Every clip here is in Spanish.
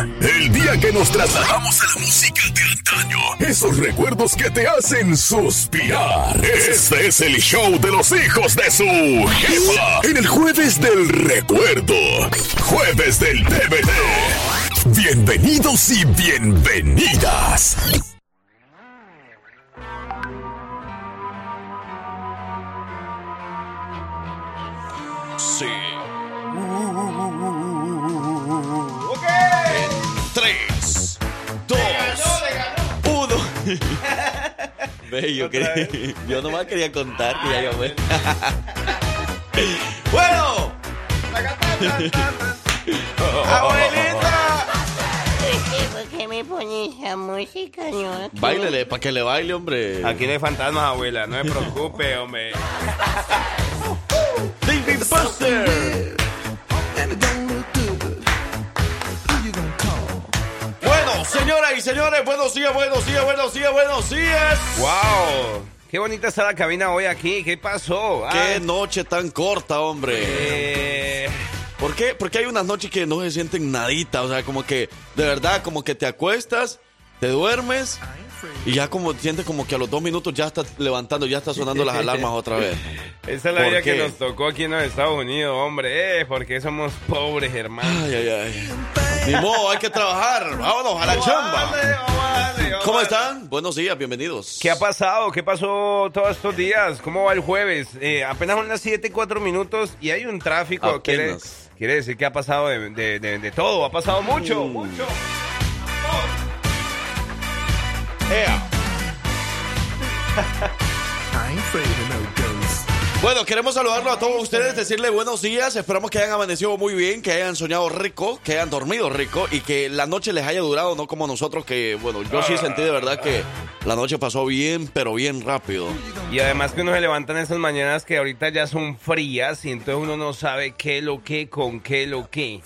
El día que nos trasladamos a la música de antaño. Esos recuerdos que te hacen suspirar. Este es el show de los hijos de su jefa. En el jueves del recuerdo. Jueves del DVD. Bienvenidos y bienvenidas. Ve, yo, quería- yo nomás quería contar que ya yo me... bueno, ¡Abuelita! ¿Por qué me pones esa música, no? bailele, para que le baile, hombre. Aquí no hay fantasmas, abuela. No se preocupe, hombre. David Buster. Señoras y señores, buenos días, buenos días, buenos días, buenos días. ¡Wow! Qué bonita está la cabina hoy aquí. ¿Qué pasó? Qué noche tan corta, hombre. eh, ¿Por qué? Porque hay unas noches que no se sienten nadita, o sea, como que de verdad, como que te acuestas, te duermes y ya como sientes como que a los dos minutos ya estás levantando, ya estás sonando las alarmas otra vez. esa es la ¿Por vida que nos tocó aquí en los Estados Unidos, hombre. Eh, porque somos pobres, hermano. Ay, ay, ay. Ni modo, hay que trabajar. Vámonos a la chamba. ¿Cómo están? Buenos días, bienvenidos. ¿Qué ha pasado? ¿Qué pasó todos estos días? ¿Cómo va el jueves? Eh, apenas son las 7 y 4 minutos y hay un tráfico. Quiere, Apenas. quiere decir que ha pasado de, de- de- de todo. Ha pasado mucho, Mm. mucho. Yeah, I ain't afraid no Bueno, queremos saludarlo a todos ustedes, decirle buenos días, esperamos que hayan amanecido muy bien, que hayan soñado rico, que hayan dormido rico y que la noche les haya durado, no como nosotros que, bueno, yo sí sentí de verdad que la noche pasó bien, pero bien rápido. Y además que uno se levanta en esas mañanas que ahorita ya son frías y entonces uno no sabe qué lo que, con qué lo que.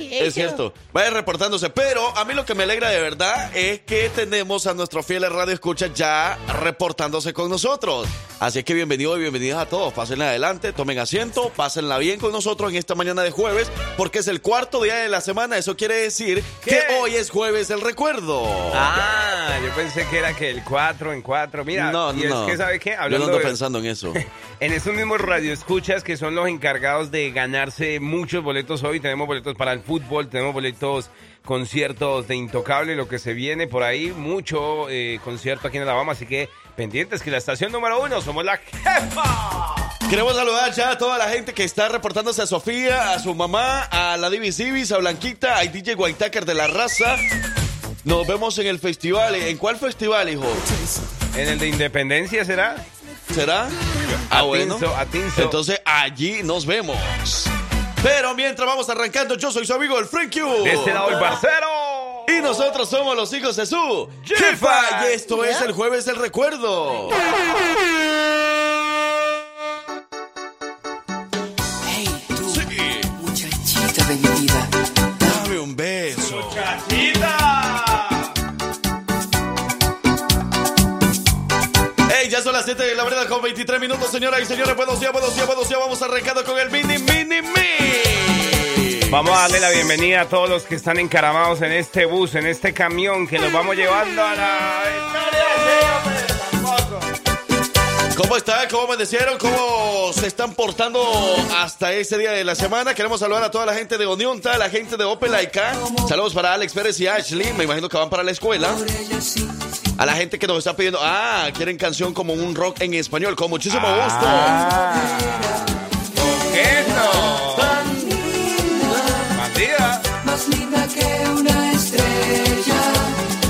Es cierto, vaya reportándose, pero a mí lo que me alegra de verdad es que tenemos a nuestros fieles radio escucha ya reportándose con nosotros. Así que bienvenidos y bienvenidas a todos. Pásenla adelante, tomen asiento, pásenla bien con nosotros en esta mañana de jueves, porque es el cuarto día de la semana. Eso quiere decir ¿Qué? que hoy es jueves del recuerdo. Ah, yo pensé que era que el 4 en 4. Mira, no, y no. es que, ¿sabe qué? Yo no Hablando ando de- pensando en eso. En estos mismos radioescuchas que son los encargados de ganarse muchos boletos hoy, tenemos boletos para el fútbol, tenemos boletos, conciertos de Intocable, lo que se viene por ahí, mucho eh, concierto aquí en Alabama, así que pendientes que la estación número uno somos la jefa. Queremos saludar ya a toda la gente que está reportándose a Sofía, a su mamá, a la Divis Divis, a Blanquita, a DJ Whitaker de la raza. Nos vemos en el festival. ¿En cuál festival, hijo? En el de Independencia será. ¿Será? Ah, bueno. Atinzo, Atinzo. Entonces allí nos vemos. Pero mientras vamos arrancando, yo soy su amigo el Frank Q. De este lado el parcero. Y nosotros somos los hijos de su Jefa. jefa. Y esto es el jueves del recuerdo. Hey, tú, Sí. muchachita de mi vida. Dame un beso. Hey, ya son las 7 de la mañana con 23 minutos, señoras y señores. Buenos días, buenos días, buenos días. Vamos arrancando con el mini, mini, mini. Vamos a darle la bienvenida a todos los que están encaramados en este bus, en este camión que los vamos llevando a la ¿Cómo están? ¿Cómo amanecieron? ¿Cómo se están portando hasta este día de la semana? Queremos saludar a toda la gente de Onionta, a la gente de Opel. Saludos para Alex Pérez y Ashley. Me imagino que van para la escuela. A la gente que nos está pidiendo, ah, quieren canción como un rock en español. Con muchísimo gusto. ¿Qué no? Más linda que una estrella.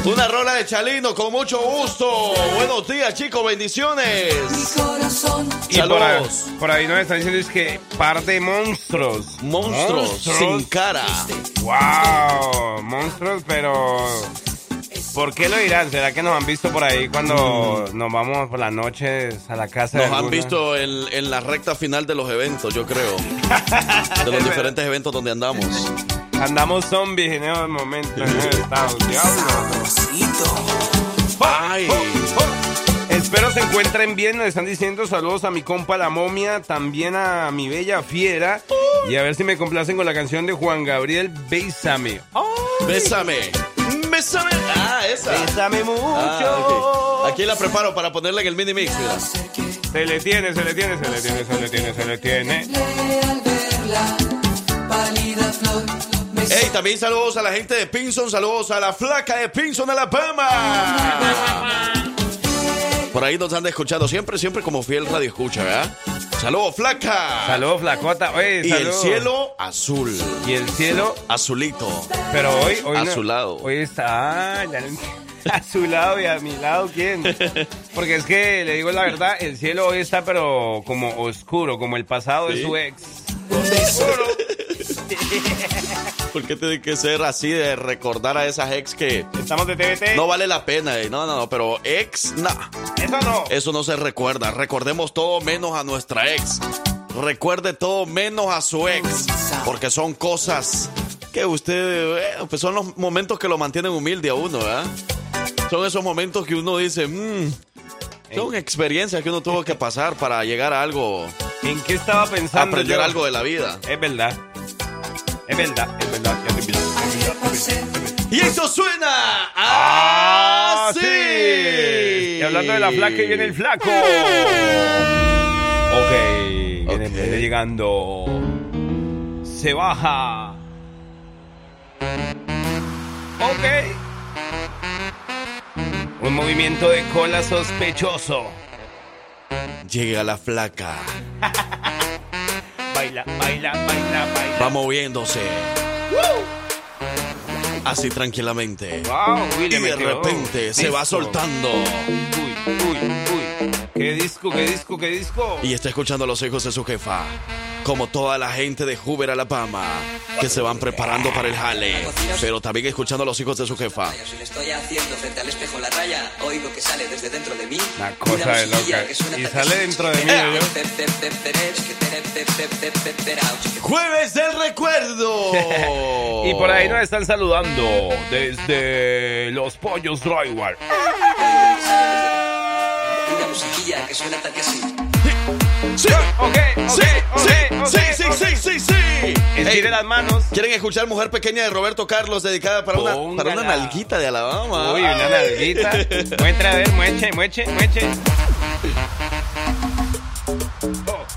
Una rola de Chalino, con mucho gusto. Buenos días, chicos, bendiciones. Mi corazón. Y por ahí, Saludos. por ahí nos están diciendo es que par de monstruos. Monstruos, sin cara. Wow, monstruos, pero ¿por qué lo dirán? ¿Será que nos han visto por ahí cuando nos vamos por las noches a la casa? de Nos han visto en, en la recta final de los eventos, yo creo. De los diferentes eventos donde andamos. Andamos zombies en el momento en el estado. Diablo. Ay. Espero se encuentren bien. Nos están diciendo saludos a mi compa la momia, también a mi bella fiera Y a ver si me complacen con la canción de Juan Gabriel, Bésame. Bésame. Bésame. Ah, esa. Bésame mucho. Ah, ok. Aquí la preparo para ponerla en el mini mix, mira. Se le tiene, se le tiene, se le tiene, se le tiene, se le tiene. Hey, también saludos a la gente de Pinson, saludos a la flaca de Pinson, Alabama. Por ahí nos han escuchado siempre, siempre como fiel radio escucha, ¿verdad? Saludos, flaca. Saludos, flacota. Oye, Y el cielo azul, Y el cielo, azulito. pero hoy, hoy A no- su lado. Hoy está ah, ya no- a su lado y a mi lado, ¿quién? Porque es que le digo la verdad, el cielo hoy está pero como oscuro, como el pasado de su ex. ¿Por qué tiene que ser así de recordar a esas ex que Estamos de TVT. no vale la pena? eh? No, no, no, pero ex, no. Eso no. Eso no se recuerda. Recordemos todo menos a nuestra ex. Recuerde todo menos a su ex. Porque son cosas que usted, eh, pues son los momentos que lo mantienen humilde a uno, ¿verdad? Son esos momentos que uno dice, mmm, son experiencias que uno tuvo que pasar para llegar a algo, ¿En qué estaba pensando? aprender yo? algo de la vida. Es verdad. Es verdad, es verdad. Ayer pasé, Y eso suena ¡Ah, así. sí! Y hablando de la flaca, y viene el flaco. Ok, viene, Ok. viene llegando. Se baja. Ok. Un movimiento de cola sospechoso. Llega la flaca, Baila, baila, baila, baila. va moviéndose. Así tranquilamente. Wow, Y de repente se va soltando. Uy, uy, uy. ¿Qué disco, qué disco, qué disco? Y está escuchando a los hijos de su jefa. Como toda la gente de Hoover, Alabama, que se van preparando para el jale. Pero también escuchando a los hijos de su jefa. Si le estoy haciendo frente al espejo la raya, oigo que sale desde dentro de mí. Una cosa de loca. Y sale dentro de mí. ¡Jueves del recuerdo! Y por ahí nos están saludando desde los pollos drywall. Musiquilla que suena tal que así. ¡Sí! Ok, ¡Sí! ¡Sí! ¡Sí! ¡Sí! ¡Sí! ¡Sí! Estire las manos. ¿Quieren escuchar Mujer Pequeña de Roberto Carlos dedicada para una, para una nalguita de Alabama? Uy, una nalguita. Muestra, a ver, mueche, mueche, mueche.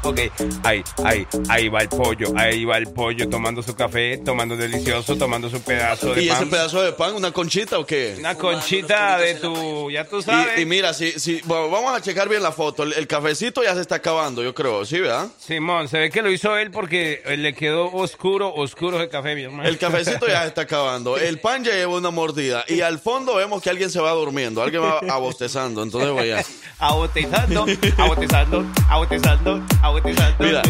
Ok, ahí, ahí, ahí va el pollo, ahí va el pollo tomando su café, tomando delicioso, tomando su pedazo de ¿Y ese pan. pedazo de pan, una conchita o qué? Una conchita de tu, ya tú sabes. Y, y mira, si, si, bueno, vamos a checar bien la foto. El, el cafecito ya se está acabando, yo creo, ¿sí, verdad? Simón, se ve que lo hizo él porque le quedó oscuro, oscuro el café, mi hermano. El cafecito ya se está acabando. El pan ya lleva una mordida. Y al fondo vemos que alguien se va durmiendo. Alguien va abostezando. Entonces, vaya. Abotezando, abotezando, abotezando, abotezando. Mira.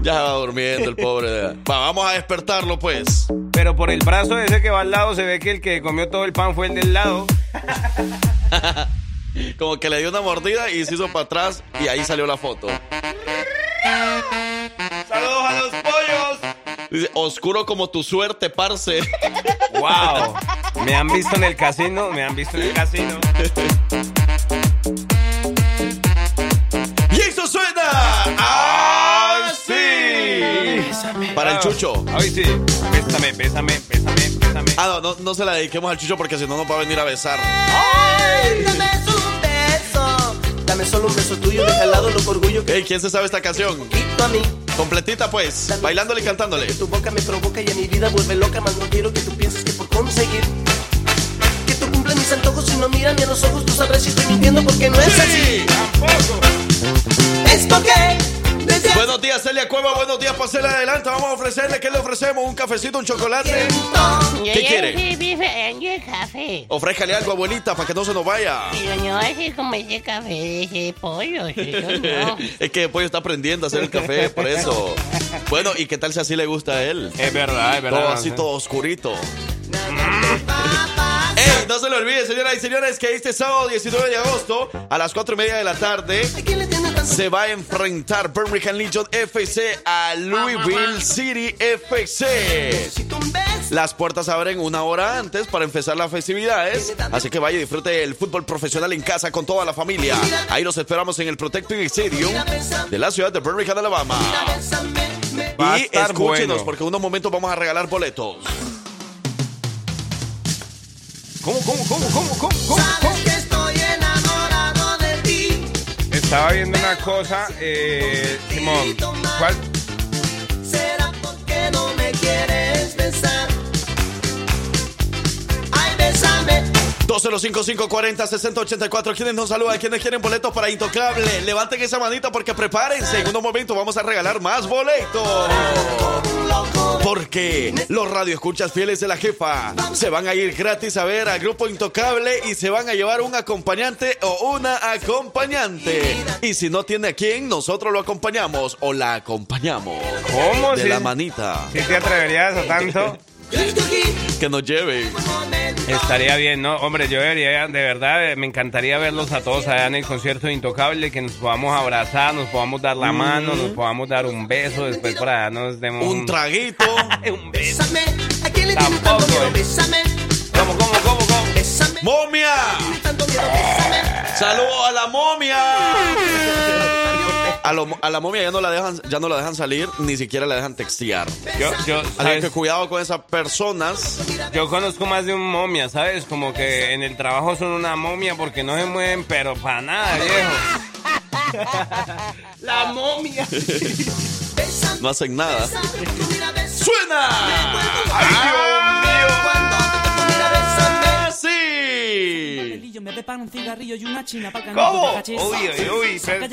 Ya va durmiendo el pobre. Va, vamos a despertarlo, pues. Pero por el brazo ese que va al lado se ve que el que comió todo el pan fue el del lado. Como que le dio una mordida y se hizo para atrás. Y ahí salió la foto. ¡Saludos a los pollos! Dice, oscuro como tu suerte, parce. ¡Wow! Me han visto en el casino, me han visto en el casino. Chucho. Ay, sí. Bésame, bésame, bésame, bésame. Ah, no, no, no se la dediquemos al chucho porque si no nos va a venir a besar. Ay, dame un beso. Dame solo un beso tuyo, deja al lado loco orgullo que Hey, ¿quién se sabe esta canción? quito a mí. Completita, pues. Bailándole y cantándole. Que tu boca me provoca y a mi vida vuelve loca, más no quiero que tú pienses que por conseguir que tú cumples mis antojos y no miran ni a los ojos, tú sabrás si estoy mintiendo porque no es así. Tampoco. Es porque Buenos días, Celia Cueva. Buenos días, pasele adelante. Vamos a ofrecerle. ¿Qué le ofrecemos? ¿Un cafecito, un chocolate? ¿Qué quiere? el café. Ofrézcale algo, abuelita, para que no se nos vaya. Pero no así como ese café de ese pollo, es que después está aprendiendo a hacer el café, por eso. Bueno, ¿y qué tal si así le gusta a él? Es verdad, es verdad. Todo así, todo oscurito. ¡Ey! No se le olvide, señoras y señores, que este sábado 19 de agosto, a las 4 y media de la tarde, ¿Quién le tiene tan se va a enfrentar Birmingham Legion FC a Louisville City FC. Las puertas abren una hora antes para empezar las festividades, así que vaya y disfrute el fútbol profesional en casa con toda la familia. Ahí los esperamos en el Protecting Stadium de la ciudad de Birmingham, Alabama. Va a y estar escúchenos bueno. porque en unos momentos vamos a regalar boletos. ¿Cómo, cómo, cómo, cómo, cómo, cómo? Sabes Estaba viendo una cosa, eh, Simón. ¿Cuál? ¿Será porque no me quieres besar? Ay, bésame. 205-540-6084. ¿Quiénes nos saludan? ¿Quiénes quieren boletos para Intocable? Levanten esa manita porque prepárense. En unos momentos vamos a regalar más boletos. Porque los radioescuchas fieles de la jefa se van a ir gratis a ver al grupo Intocable y se van a llevar un acompañante o una acompañante. Y si no tiene a quién, nosotros lo acompañamos o la acompañamos. ¿Cómo? De si, la manita. si te atreverías a tanto? Que nos lleve. Estaría bien, ¿no? Hombre, yo debería, de verdad, eh, me encantaría verlos a todos allá en el concierto de Intocable, que nos podamos abrazar, nos podamos dar la mano, nos podamos dar un beso, después por allá nos demos Un traguito. un beso. Bésame. ¿A quién le tienes Tampoco, tanto miedo? eh. ¿Cómo, cómo, cómo, cómo? ¡Momia! ¡Saludos a la momia! A, lo- a la momia ya no la dejan, ya no la dejan salir, ni siquiera la dejan textear. Yo, yo, Así que cuidado con esas personas. Yo conozco más de un momia, ¿sabes? Como que en el trabajo son una momia porque no se mueven, pero para nada, viejo. La momia. No hacen nada. ¡Suena! ¡Ay, Me preparo un cigarrillo y una china para ¿Cómo? cachis. Uy, uy, uy. Saca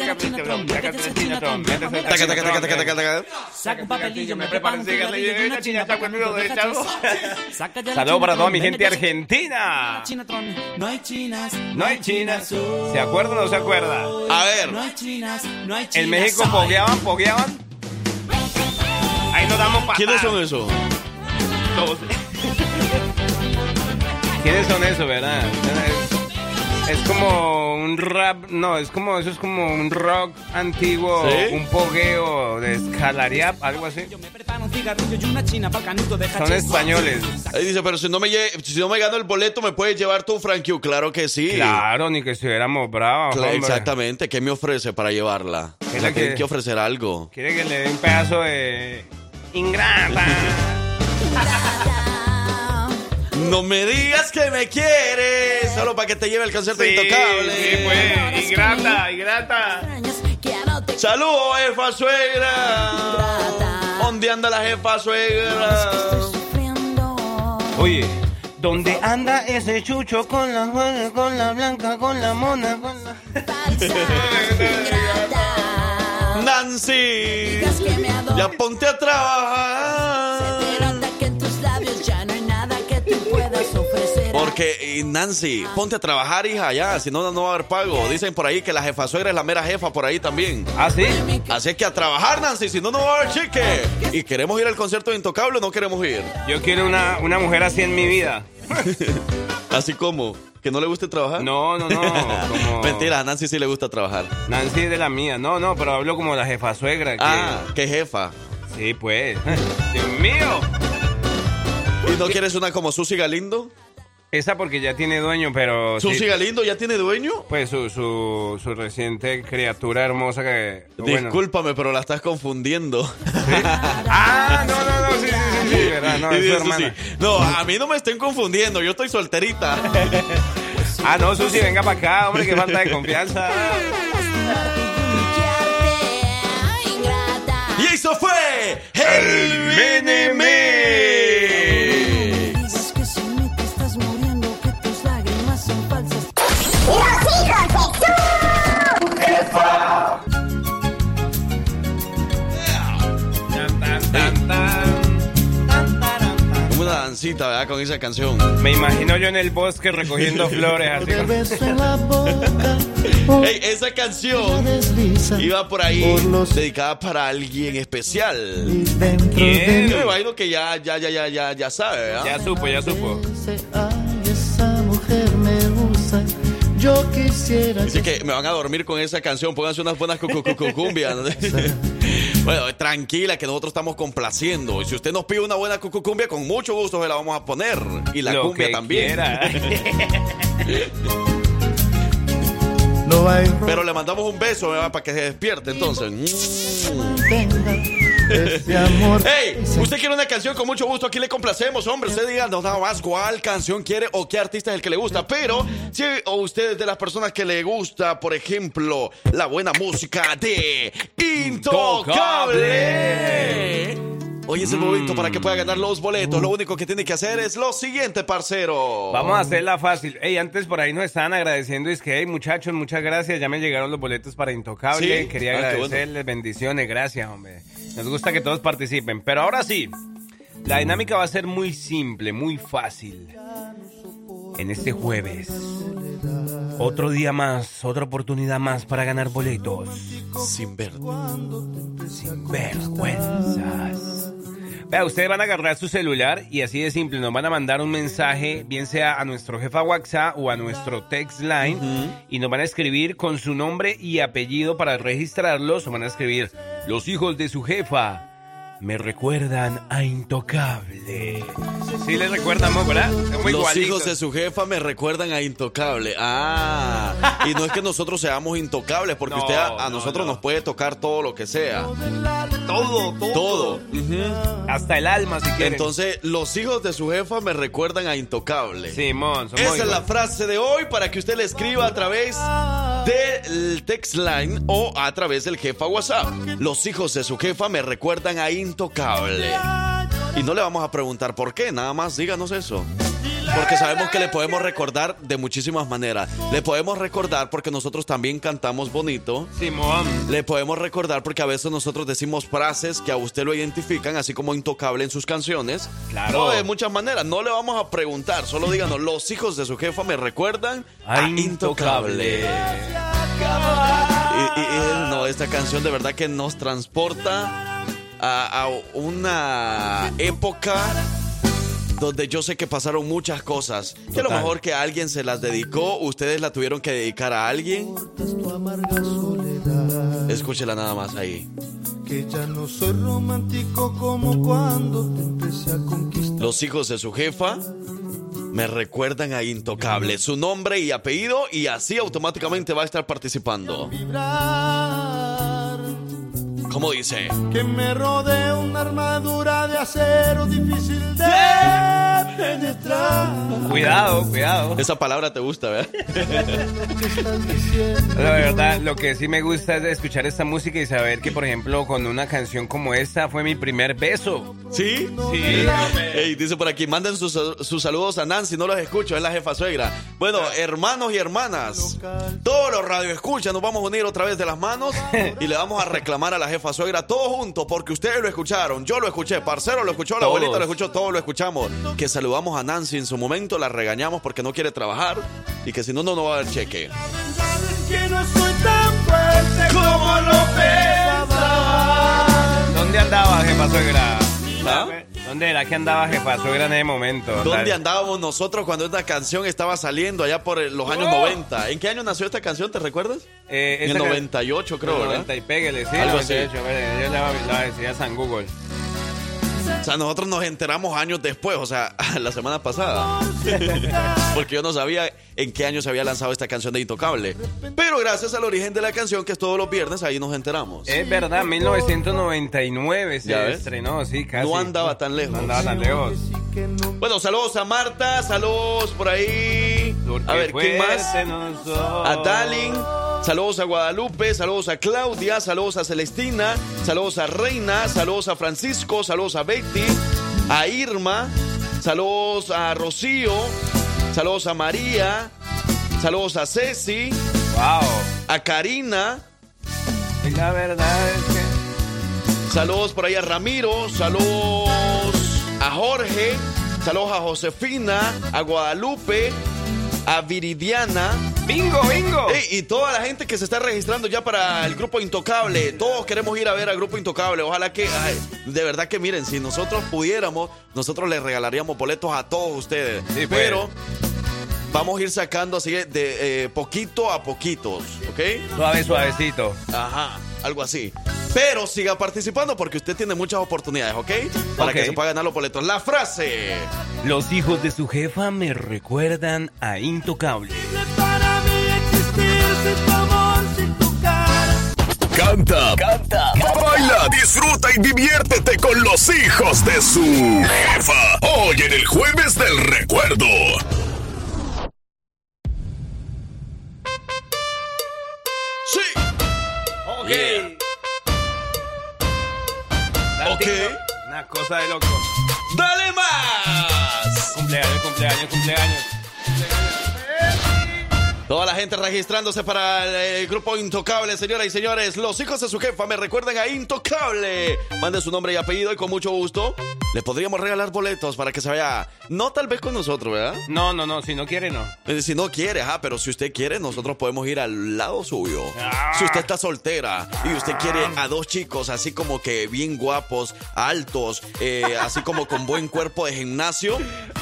un papelillo, me preparo un cigarrillo y una china para la Saludos para toda mi gente argentina. No hay chinas. No hay chinas. ¿Se acuerdan o no se acuerda? A ver, No hay chinas. No hay chinas. En México pogueaban, pogueaban. Ahí nos damos patadas. ¿quiénes son esos? Todos. ¿Quiénes son esos, verdad? Es, como un rap, no, es como, eso es como un rock antiguo, ¿Sí? un pogueo de escalariap, algo así. Me preparo un cigarrillo y una china para canuto de Son españoles. Ahí dice, pero si no me, si no me gano el boleto, ¿me puedes llevar tú, Frank Q? Claro que sí. Claro, ni que estuviéramos bravos. Exactamente. ¿Qué me ofrece para llevarla? ¿Qué La le que que ofrecer algo. Quiere que le dé un pedazo de ingrata. No me digas que me quieres, solo para que te lleve el concierto Sí, intocable. sí, pues, ingrata, ingrata. Saludos, jefa suegra. ¿Dónde anda la jefa suegra? Oye, ¿dónde anda ese chucho con la juega, con la blanca, con la mona, con la... Nancy, ya ponte a trabajar. Porque, y Nancy, ponte a trabajar, hija, ya, si no, no va a haber pago. Dicen por ahí que la jefa suegra es la mera jefa por ahí también. ¿Ah, sí? Así es que a trabajar, Nancy, si no, no va a haber chique. Y queremos ir al concierto de Intocable o no queremos ir. Yo quiero una, una mujer así en mi vida. Así como, que no le guste trabajar. No, no, no. Como... Mentira, a Nancy sí le gusta trabajar. Nancy es de la mía. No, no, pero hablo como la jefa suegra. Que... Ah, qué jefa. Sí, pues. Dios mío. ¿Y no quieres una como Susi Galindo? Esa porque ya tiene dueño, pero... sí, ¿Susi Galindo ya tiene dueño? Pues su, su, su reciente criatura hermosa que... bueno. Discúlpame, pero la estás confundiendo. Ah, no, no, no, sí, sí, sí, sí, verdad, no, es su hermana. No, a mí no me estén confundiendo, yo estoy solterita. Ah, no, Susi, venga para acá, hombre, qué falta de confianza. y eso fue el Mix. Con esa canción. Me imagino yo en el bosque recogiendo flores así. como- Ey, esa canción iba por ahí dedicada para alguien especial. ¿Quién? Yo me imagino que ya, ya, ya, ya, ya, ya sabe, ¿verdad? Ya supo, ya supo. Yo quisiera que me van a dormir con esa canción. Pónganse unas buenas cucucumbias. bueno, tranquila, que nosotros estamos complaciendo. Y si usted nos pide una buena cucucumbia, con mucho gusto se la vamos a poner. Y la Lo cumbia que también. Pero le mandamos un beso ¿verdad? para que se despierte entonces. Mm. Ese amor. Hey, usted quiere una canción con mucho gusto, aquí le complacemos, hombre. Usted diga no, nada más cuál canción quiere o qué artista es el que le gusta. Pero si o usted es de las personas que le gusta, por ejemplo, la buena música de Intocable. Hoy es el momento para que pueda ganar los boletos. Lo único que tiene que hacer es lo siguiente, parcero. Vamos a hacerla fácil. Ey, antes por ahí nos estaban agradeciendo. Es que, hey, muchachos, muchas gracias. Ya me llegaron los boletos para Intocable. Sí. Quería Ah, qué agradecerles. Bendiciones, gracias, hombre. Nos gusta que todos participen. Pero ahora sí, la dinámica va a ser muy simple, muy fácil. En este jueves, otro día más, otra oportunidad más para ganar boletos. Sin ver. Sin vergüenzas. Vea, ustedes van a agarrar su celular y así de simple, nos van a mandar un mensaje, bien sea a nuestro jefa WhatsApp o a nuestro text line, y nos van a escribir con su nombre y apellido para registrarlos, o van a escribir, los hijos de su jefa me recuerdan a Intocable. Sí les recuerdamos, ¿verdad? Somos Los igualitos. hijos de su jefa me recuerdan a Intocable. Ah, y no es que nosotros seamos intocables, porque No, usted a, a no, nosotros no. nos puede tocar todo lo que sea. Todo, todo. Todo. Hasta el alma, si quieren. Entonces, los hijos de su jefa me recuerdan a Intocable. Simón, somos Esa es la frase de hoy para que usted le escriba a través del text line o a través del jefa WhatsApp. Los hijos de su jefa me recuerdan a Intocable. Y no le vamos a preguntar por qué, nada más díganos eso. Porque sabemos que le podemos recordar de muchísimas maneras. Le podemos recordar porque nosotros también cantamos bonito. Simón. Le podemos recordar porque a veces nosotros decimos frases que a usted lo identifican, así como intocable en sus canciones. Claro. No, de muchas maneras. No le vamos a preguntar, solo díganos, los hijos de su jefa me recuerdan A a intocable. Y, y- y, no, esta canción de verdad que nos transporta a, a una época donde yo sé que pasaron muchas cosas. Que a lo Total. mejor que alguien se las dedicó, ustedes la tuvieron que dedicar a alguien. Escúchela nada más ahí. Que ya no soy romántico como cuando te empecé a conquistar. Los hijos de su jefa me recuerdan a Intocable, su nombre y apellido, y así automáticamente va a estar participando. Vibrar. ¿Cómo dice? Que me rodee una armadura de acero difícil de penetrar. Cuidado, cuidado. Esa palabra te gusta, ¿verdad? La verdad, lo que sí me gusta es escuchar esta música y saber que, por ejemplo, con una canción como esta fue mi primer beso. ¿Sí? Sí. Ey, dice por aquí, manden sus, sus saludos a Nancy, no los escucho, es la jefa suegra. Bueno, hermanos y hermanas, todos los radioescuchas nos vamos a unir otra vez de las manos y le vamos a reclamar a la jefa suegra todos juntos porque ustedes lo escucharon, yo lo escuché, Parcero lo escuchó, la abuelita lo escuchó, todos lo escuchamos. Que saludamos a Nancy en su momento, la regañamos porque no quiere trabajar y que si no, no nos va a dar cheque. Que no soy tan fuerte como lo pensaba. ¿Dónde andaba, jefa suegra? ¿Ah? ¿Dónde era que andaba en ese momento? ¿Dónde Dale. andábamos nosotros cuando esta canción estaba saliendo allá por los años Oh. 90? ¿En qué año nació esta canción? ¿Te recuerdas? Eh, En el esa can- 98 creo, ¿verdad? 90 y pégale, sí, Algo así. 98. mire, Yo le voy le voy a decir a San Google. O sea, nosotros nos enteramos años después, o sea, la semana pasada. Porque yo no sabía en qué año se había lanzado esta canción de Intocable. Pero gracias al origen de la canción, que es todos los viernes, ahí nos enteramos. Es verdad, 1999 se estrenó, sí, casi. No andaba tan lejos. No andaba tan lejos. Bueno, saludos a Marta, saludos por ahí. A ver, ¿quién más? A Dalin, saludos a Guadalupe, saludos a Claudia, saludos a Celestina, saludos a Reina, saludos a Francisco, saludos a Betty, a Irma, saludos a Rocío, saludos a María, saludos a Ceci, Wow. a Karina, Y la verdad es que. saludos por ahí a Ramiro, saludos a Jorge, saludos a Josefina, a Guadalupe, a Viridiana. ¡Bingo, bingo! Y toda la gente que se está registrando ya para el grupo Intocable, todos queremos ir a ver al grupo Intocable. Ojalá que, ay, de verdad que miren, si nosotros pudiéramos, nosotros les regalaríamos boletos a todos ustedes. Sí, pues. Pero vamos a ir sacando así de eh, poquito a poquitos, ¿ok? Suave, suavecito. Ajá, algo así. Pero siga participando porque usted tiene muchas oportunidades, ¿ok? Para que se pueda ganar los boletos. La frase. Los hijos de su jefa me recuerdan a Intocable. Canta, canta, baila, disfruta y diviértete con los hijos de su jefa. Hoy en el jueves del recuerdo. Sí. Ok. Yeah. Ok. Una cosa de loco. ¡Dale más! Cumpleaños, cumpleaños, cumpleaños. Toda la gente registrándose para el, grupo Intocable, señoras y señores. Los hijos de su jefa me recuerdan a Intocable. Mande su nombre y apellido y con mucho gusto le podríamos regalar boletos para que se vaya. No tal vez con nosotros, ¿verdad? No, no, no, si no quiere, no. Eh, Si no quiere, ajá, pero si usted quiere, nosotros podemos ir al lado suyo. Ah. Si usted está soltera y usted quiere a dos chicos así como que bien guapos, altos, eh, así como con buen cuerpo de gimnasio,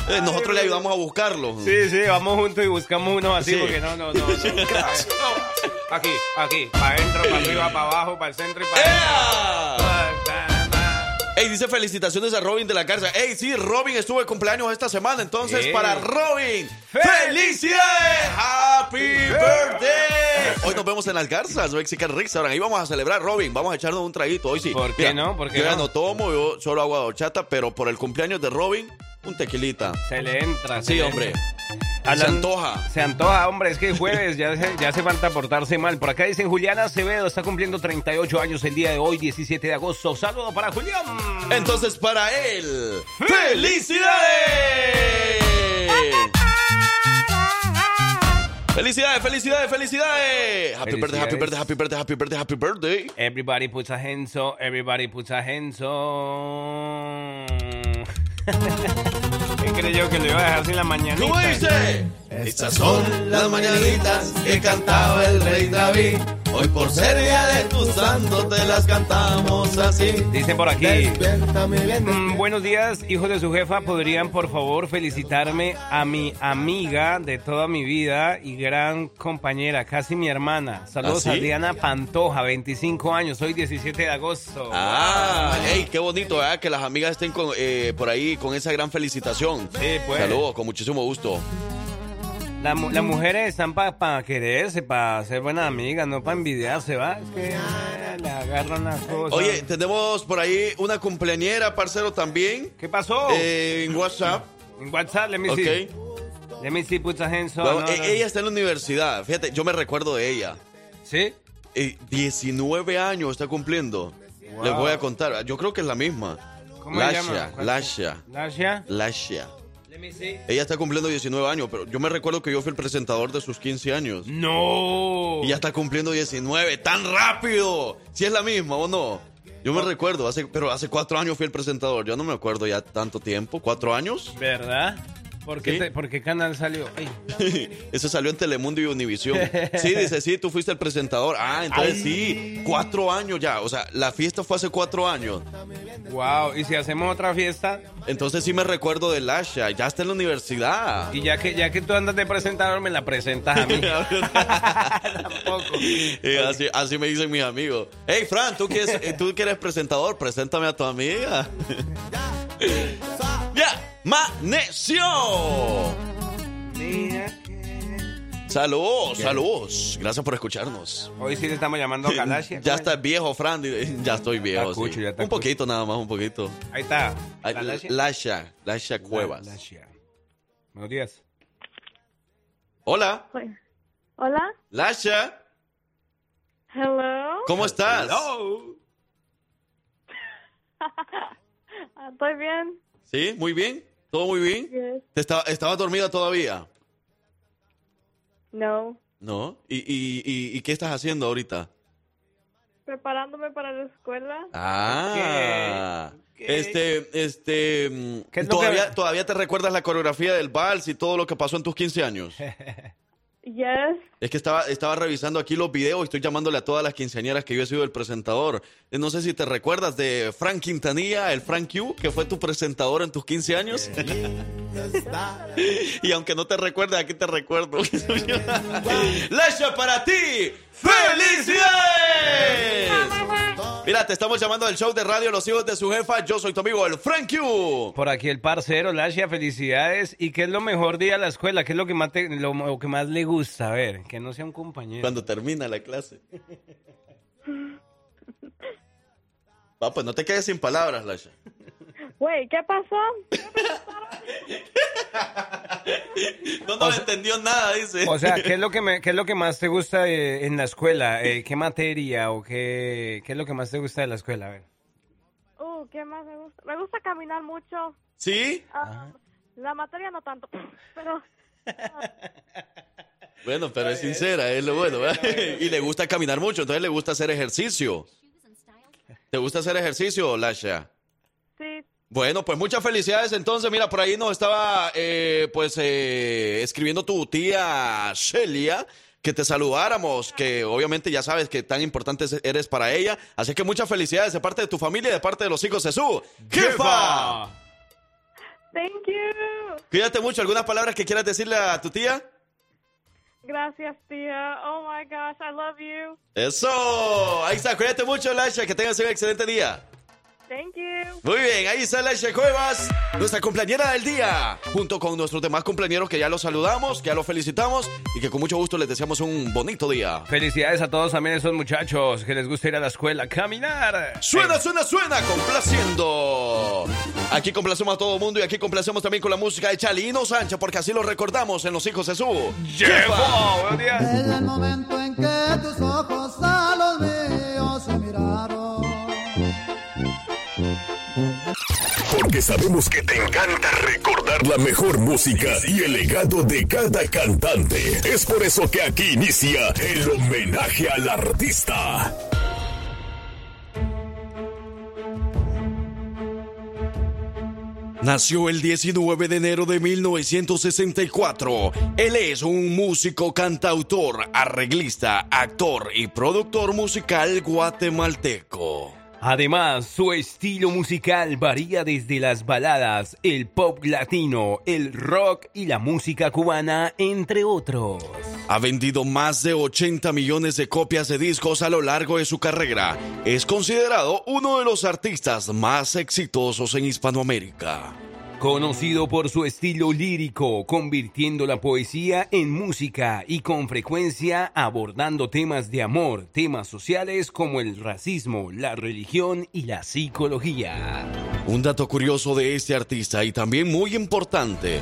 eh, nosotros le ayudamos a buscarlo. Sí, sí, vamos juntos y buscamos uno así Sí. porque no, no, no. no. Aquí, aquí, para adentro, para arriba, para abajo, para el centro y para. Ey, dice felicitaciones a Robin de la cárcel. Ey, sí, Robin estuvo de cumpleaños esta semana. Entonces, Sí. para Robin, ¡felicidades! ¡Happy birthday! Hoy nos vemos en las garzas, Mexican Restaurant. Ahí vamos a celebrar, Robin. Vamos a echarnos un traguito hoy sí. ¿Por qué no? ¿Por qué yo ya no? no tomo, yo solo agua de horchata, pero por el cumpleaños de Robin, un tequilita. Se le entra. se Sí, le hombre. entra. Se Hablan- antoja. Se antoja, hombre, es que es jueves, ya, se- ya hace falta portarse mal. Por acá dicen Juliana Acevedo, está cumpliendo 38 años el día de hoy, 17 de agosto. Saludo para Julián. Entonces, para él, ¡felicidades! ¡Felicidades, felicidades, felicidades! Happy birthday, happy birthday, happy birthday, happy birthday, happy birthday. Everybody puts a hands up, everybody puts a hands up. ¿Qué creyó que lo iba a dejar sin la mañanita? ¿Cómo dice? Estas son las mañanitas que cantaba el rey David. Hoy por ser día de tu santo te las cantamos así. Dice por aquí. Mm, buenos días, hijos de su jefa. ¿Podrían, por favor, felicitarme a mi amiga de toda mi vida y gran compañera, casi mi hermana? Saludos ¿Ah, a? Diana Pantoja, 25 años, hoy 17 de agosto. Ah, hey, qué bonito, ¿verdad? Que las amigas estén con, eh, por ahí con esa gran felicitación. Sí, pues. Saludos, con muchísimo gusto. La las mujeres están para quererse, para ser buenas amigas, no para envidiarse, ¿va? Es que eh, le agarran las cosas. Oye, tenemos por ahí una cumpleañera, parcero, también. ¿qué pasó? eh, en WhatsApp. en WhatsApp, let me Ok. see. Let me see, put hands up. Bueno, No, e- no. Ella está en la universidad. Fíjate, yo me recuerdo de ella. ¿Sí? Eh, 19 años está cumpliendo. Wow. Les voy a contar. Yo creo que es la misma. ¿Cómo se Lasha, Lasha, ¿Lasha? Lasha. Ella está cumpliendo 19 años, pero yo me recuerdo que yo fui el presentador de sus 15 años. No. Y ya está cumpliendo 19. ¡Tan rápido! Si es la misma o no. Yo me recuerdo, hace, pero hace cuatro años fui el presentador. Yo no me acuerdo ya tanto tiempo. ¿Cuatro años? ¿Verdad? ¿Por qué, Sí. te- por qué canal salió? Eso salió en Telemundo y Univisión. Sí, dice, sí, tú fuiste el presentador. Ah, entonces sí, cuatro años ya. O sea, la fiesta fue hace cuatro años. Wow, y si hacemos otra fiesta, Entonces sí me recuerdo de Lasha. Ya está en la universidad. y ya que ya que tú andas de presentador, me la presentas a mí. Tampoco. Eh, así, así me dicen mis amigos. Hey, Fran, ¿tú que, eh, tú que eres presentador, preséntame a tu amiga. Amaneció. Saludos, saludos. Gracias por escucharnos. Hoy sí le estamos llamando a Galaxia. Ya estás viejo, Fran. Ya estoy viejo. Ya escucho, sí. ya te un poquito nada más, un poquito. Ahí está. Galaxia. Lasha, Lasha Cuevas. Galaxia. Buenos días. Hola, Hola. Lasha. Hello. ¿Cómo estás? Hello. Estoy bien. Sí, muy bien. ¿Todo muy bien? Yes. ¿Te estaba, ¿Estabas dormida todavía? No. ¿No? ¿Y, y, y, y qué estás haciendo ahorita? Preparándome para la escuela. Ah, ¿Qué? este, este, ¿Qué es lo ¿todavía, que- ¿todavía te recuerdas la coreografía del vals y todo lo que pasó en tus 15 años? Yes. Es que estaba, estaba revisando aquí los videos y estoy llamándole a todas las quinceañeras que yo he sido el presentador. Eh, No sé si te recuerdas de Frank Quintanilla, el Frank Q, que fue tu presentador en tus 15 años. y aunque no te recuerdes, aquí te recuerdo. ¡Lasha para ti! ¡Felicidades! Te estamos llamando del show de radio Los Hijos de su Jefa. Yo soy tu amigo, el Frank Q. Por aquí el parcero, Lasha, felicidades. ¿Y qué es lo mejor de ir a la escuela? ¿Qué es lo que más, te- lo, lo que más le gusta? A ver, que no sea un compañero. Cuando termina la clase. Va, pues no te quedes sin palabras, Lasha. Güey, ¿qué pasó? No nos entendió nada, dice. O sea, ¿qué es lo que, me- qué es lo que más te gusta eh, en la escuela? Eh, ¿Qué materia o qué, qué es lo que más te gusta de la escuela? A ver. Uh, ¿qué más me gusta? Me gusta caminar mucho. ¿Sí? Ah, la materia no tanto, pero Bueno, pero es sincera, es lo bueno. ¿verdad? Y le gusta caminar mucho, entonces le gusta hacer ejercicio. ¿Te gusta hacer ejercicio, Lasha? Bueno, pues muchas felicidades. Entonces, mira, por ahí nos estaba, eh, pues, eh, escribiendo tu tía Shelia, que te saludáramos, que obviamente ya sabes que tan importante eres para ella. Así que muchas felicidades de parte de tu familia y de parte de los hijos de su jefa. Thank you. Cuídate mucho. ¿Algunas palabras que quieras decirle a tu tía? Gracias, tía. Oh my gosh, I love you. Eso. Ahí está. Cuídate mucho, Lasha. Que tengas un excelente día. Thank you. Muy bien, ahí está Lasha Cuevas, nuestra compañera del día, junto con nuestros demás compañeros que ya los saludamos, que ya los felicitamos y que con mucho gusto les deseamos un bonito día. Felicidades a todos también esos muchachos que les gusta ir a la escuela a caminar. Suena, suena, suena, complaciendo. Aquí complacemos a todo el mundo y aquí complacemos también con la música de Chalino Sánchez, porque así lo recordamos en Los Hijos de su. ¡Buenos días! Desde el momento en que tus ojos a los míos se miraron. Porque sabemos que te encanta recordar la mejor música y el legado de cada cantante. Es por eso que aquí inicia el homenaje al artista. Nació el 19 de enero de 1964. Él es un músico, cantautor, arreglista, actor y productor musical guatemalteco. Además, su estilo musical varía desde las baladas, el pop latino, el rock y la música cubana, entre otros. Ha vendido más de 80 millones de copias de discos a lo largo de su carrera. Es considerado uno de los artistas más exitosos en Hispanoamérica. Conocido por su estilo lírico, convirtiendo la poesía en música y con frecuencia abordando temas de amor, temas sociales como el racismo, la religión y la psicología. Un dato curioso de este artista y también muy importante.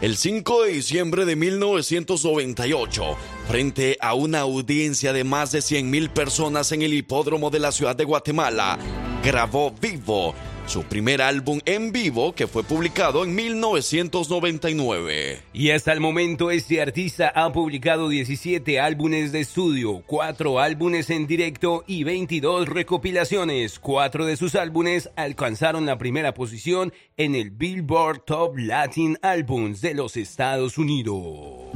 El 5 de diciembre de 1998, frente a una audiencia de más de 100.000 personas en el hipódromo de la ciudad de Guatemala, grabó Vivo, su primer álbum en vivo que fue publicado en 1999. Y hasta el momento este artista ha publicado 17 álbumes de estudio, 4 álbumes en directo y 22 recopilaciones. Cuatro de sus álbumes alcanzaron la primera posición en el Billboard Top Latin Albums de los Estados Unidos.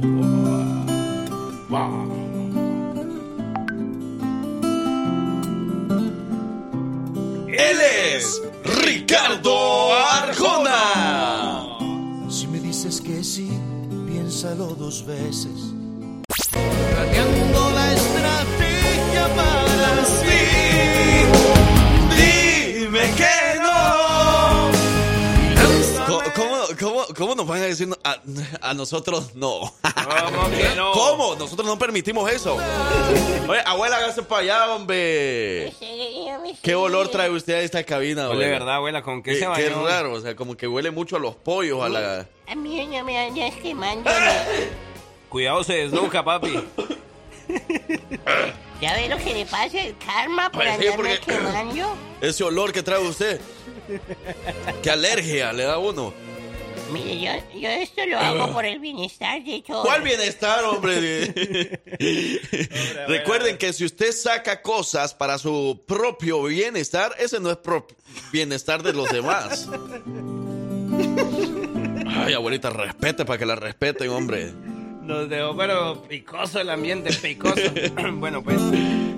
Él es Ricardo Arjona. Si me dices que sí, piénsalo dos veces. Planeando la estrategia para sí. Dime que cómo, nos van a decir a, a nosotros no? ¿Cómo que no? ¿Cómo? Nosotros no permitimos eso. Oye, abuela, hágase para allá, hombre. ¿Qué olor trae usted a esta cabina, Huele abuela? verdad, abuela, ¿con qué Qué, se qué bañó? raro, o sea, como que huele mucho a los pollos, a la... A mí no me andas quemando. Cuidado, se desnuca, papi. ¿Ya ve lo que le pasa al karma por Pues sí, andarme quemando? Ese olor que trae usted. Qué alergia le da a uno. Mire, yo, yo esto lo hago por el bienestar de todos. ¿Cuál bienestar, hombre? Recuerden que si usted saca cosas para su propio bienestar, ese no es pro- bienestar de los demás. Ay, abuelita, respete para que la respeten, hombre. Nos dejó, pero picoso el ambiente, picoso. bueno, pues.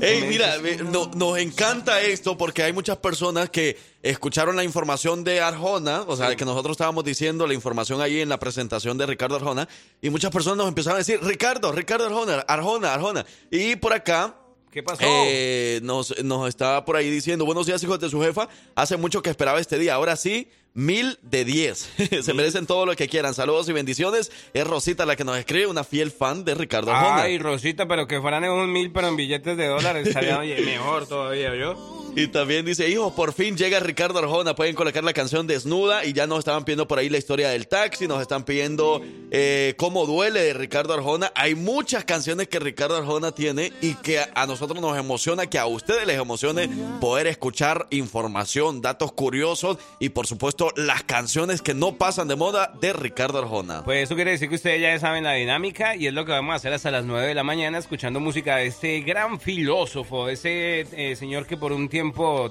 Ey, mira, no- nos encanta esto porque hay muchas personas que escucharon la información de Arjona, o sea, que nosotros estábamos diciendo la información ahí en la presentación de Ricardo Arjona, y muchas personas nos empezaron a decir, Ricardo, Ricardo Arjona, Arjona, Arjona. Y por acá ¿Qué pasó? eh, nos, nos estaba por ahí diciendo, buenos días hijos de su jefa, hace mucho que esperaba este día, ahora sí, mil de diez. Se merecen todo lo que quieran. Saludos y bendiciones. Es Rosita la que nos escribe, una fiel fan de Ricardo Arjona. Ay, Rosita, pero que fueran en un mil, pero en billetes de dólares estaría oye, mejor todavía, ¿yo? Y también dice, hijo, por fin llega Ricardo Arjona. Pueden colocar la canción Desnuda y ya nos estaban pidiendo por ahí la historia del taxi, nos están pidiendo eh, cómo duele de Ricardo Arjona. Hay muchas canciones que Ricardo Arjona tiene y que a nosotros nos emociona, que a ustedes les emocione poder escuchar información, datos curiosos y por supuesto las canciones que no pasan de moda de Ricardo Arjona. Pues eso quiere decir que ustedes ya saben la dinámica y es lo que vamos a hacer hasta las 9 de la mañana escuchando música de este gran filósofo, ese eh, señor que por un tiempo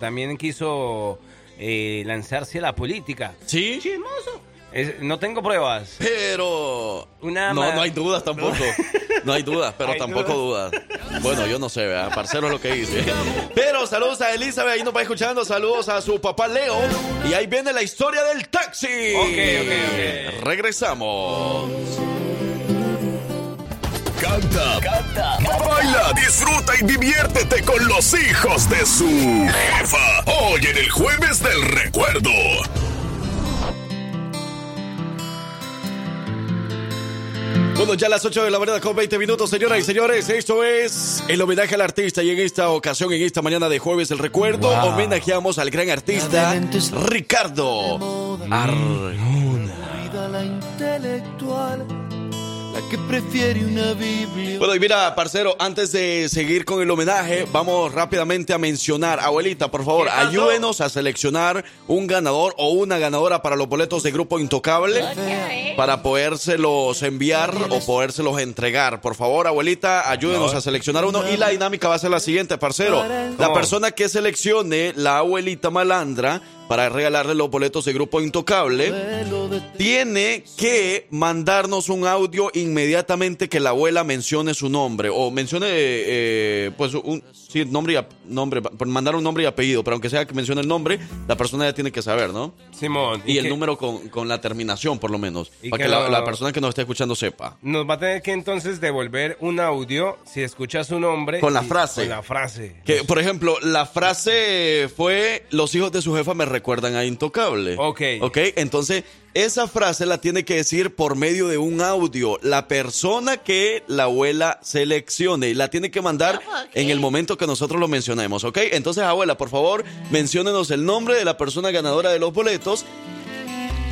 también quiso eh, lanzarse a la política. ¿Sí? Chismoso. Es- no tengo pruebas. Pero... Una no, no hay dudas tampoco. No hay dudas, pero Hay tampoco dudas. Bueno, yo no sé, ¿verdad? Parcero es lo que dice. Pero saludos a Elizabeth, ahí nos va escuchando. Saludos a su papá Leo. Y ahí viene la historia del taxi. Ok, ok, ok. Regresamos. Canta, canta, baila, disfruta y diviértete con los hijos de su jefa. Hoy en el jueves del recuerdo. Bueno, ya a las 8 de la mañana con 20 minutos, señoras y señores. Esto es el homenaje al artista. Y en esta ocasión, en esta mañana de jueves del recuerdo, homenajeamos al gran artista Ricardo Arjona. La que prefiere una Biblia. Bueno, y mira, parcero, antes de seguir con el homenaje, vamos rápidamente a mencionar, abuelita, por favor, ayúdenos a seleccionar un ganador o una ganadora para los boletos de Grupo Intocable para podérselos enviar o podérselos entregar. Por favor, abuelita, ayúdenos a seleccionar uno y la dinámica va a ser la siguiente, parcero. La persona que seleccione la abuelita malandra para regalarle los boletos de Grupo Intocable tiene que mandarnos un audio inmediatamente que la abuela mencione su nombre o mencione eh, pues un sí, nombre y nombre por mandar un nombre y apellido pero aunque sea que mencione el nombre la persona ya tiene que saber no Simón. y el que número con, con la terminación por lo menos Y para que que la, persona que nos esté escuchando sepa Nos va a tener que entonces devolver un audio si escucha su nombre. Con la y- frase. Con la frase. que por ejemplo la frase fue los hijos de su jefa me recuerdan a intocable Ok. ok entonces esa frase la tiene que decir por medio de un audio la persona que la abuela seleccione y la tiene que mandar Ok. en el momento que nosotros lo mencionemos ok entonces abuela por favor menciónenos el nombre de la persona ganadora de los boletos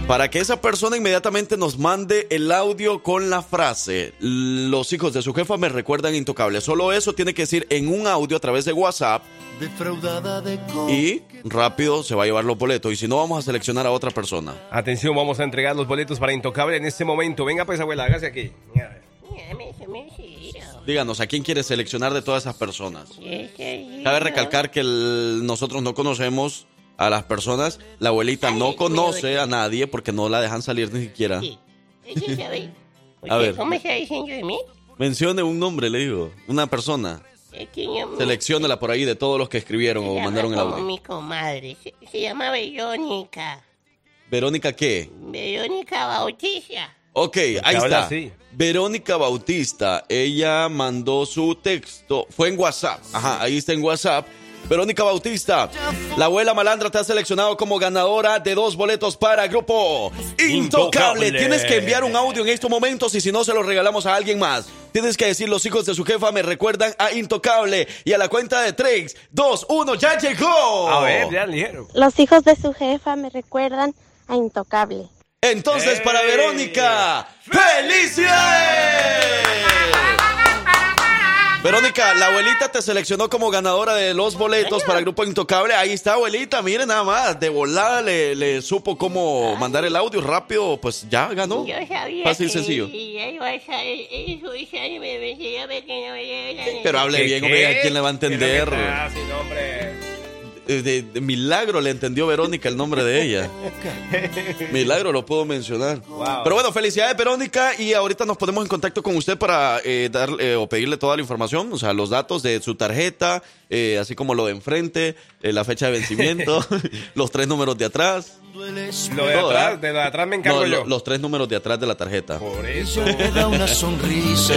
para que esa persona inmediatamente nos mande el audio con la frase Los hijos de su jefa me recuerdan intocable. Solo eso tiene que decir en un audio a través de WhatsApp y rápido se va a llevar los boletos. Y si no, vamos a seleccionar a otra persona. Atención, vamos a entregar los boletos para Intocable en este momento. Venga pues, abuela, hágase aquí. Díganos, ¿a quién quiere seleccionar de todas esas personas? Cabe recalcar que el- nosotros no conocemos a las personas. La abuelita no conoce a nadie porque no la dejan salir ni siquiera. A ver. ¿Cómo está diciendo de mí? Mencione un nombre, le digo. Una persona. Es que yo- Selecciónela por ahí de todos los que escribieron o mandaron el audio. mi comadre. Se, se llama Verónica. Verónica, ¿qué? Verónica Bautista. Ok, ahí habla está. así. Verónica Bautista, ella mandó su texto, fue en WhatsApp, ajá, ahí está en WhatsApp. Verónica Bautista, la abuela malandra te ha seleccionado como ganadora de dos boletos para Grupo Intocable. Intocable. Tienes que enviar un audio en estos momentos y si no se lo regalamos a alguien más. Tienes que decir, los hijos de su jefa me recuerdan a Intocable. Y a la cuenta de 3, 2, 1, ya llegó. A ver, ya ligero. Los hijos de su jefa me recuerdan a Intocable. Entonces, para. Verónica, ¡felicidades! Verónica, la abuelita te seleccionó como ganadora de los boletos para el Grupo Intocable. Ahí está, abuelita, mire nada más. De volada le, le supo cómo mandar el audio rápido, pues ya ganó. Yo sabía Fácil y sencillo. Pero hable bien, hombre, ¿a quién le va a entender? Ah, hombre. Eh, De, de milagro le entendió Verónica el nombre de ella. Milagro lo puedo mencionar. Wow. Pero bueno, felicidades Verónica y ahorita nos ponemos en contacto con usted para eh, dar eh, o pedirle toda la información, o sea, los datos de su tarjeta, eh, así como lo de enfrente, eh, la fecha de vencimiento, los tres números de atrás. Lo de Todo, atrás, de lo de atrás me encargo No, yo. lo- los tres números de atrás de la tarjeta. Por eso. Te da una sonrisa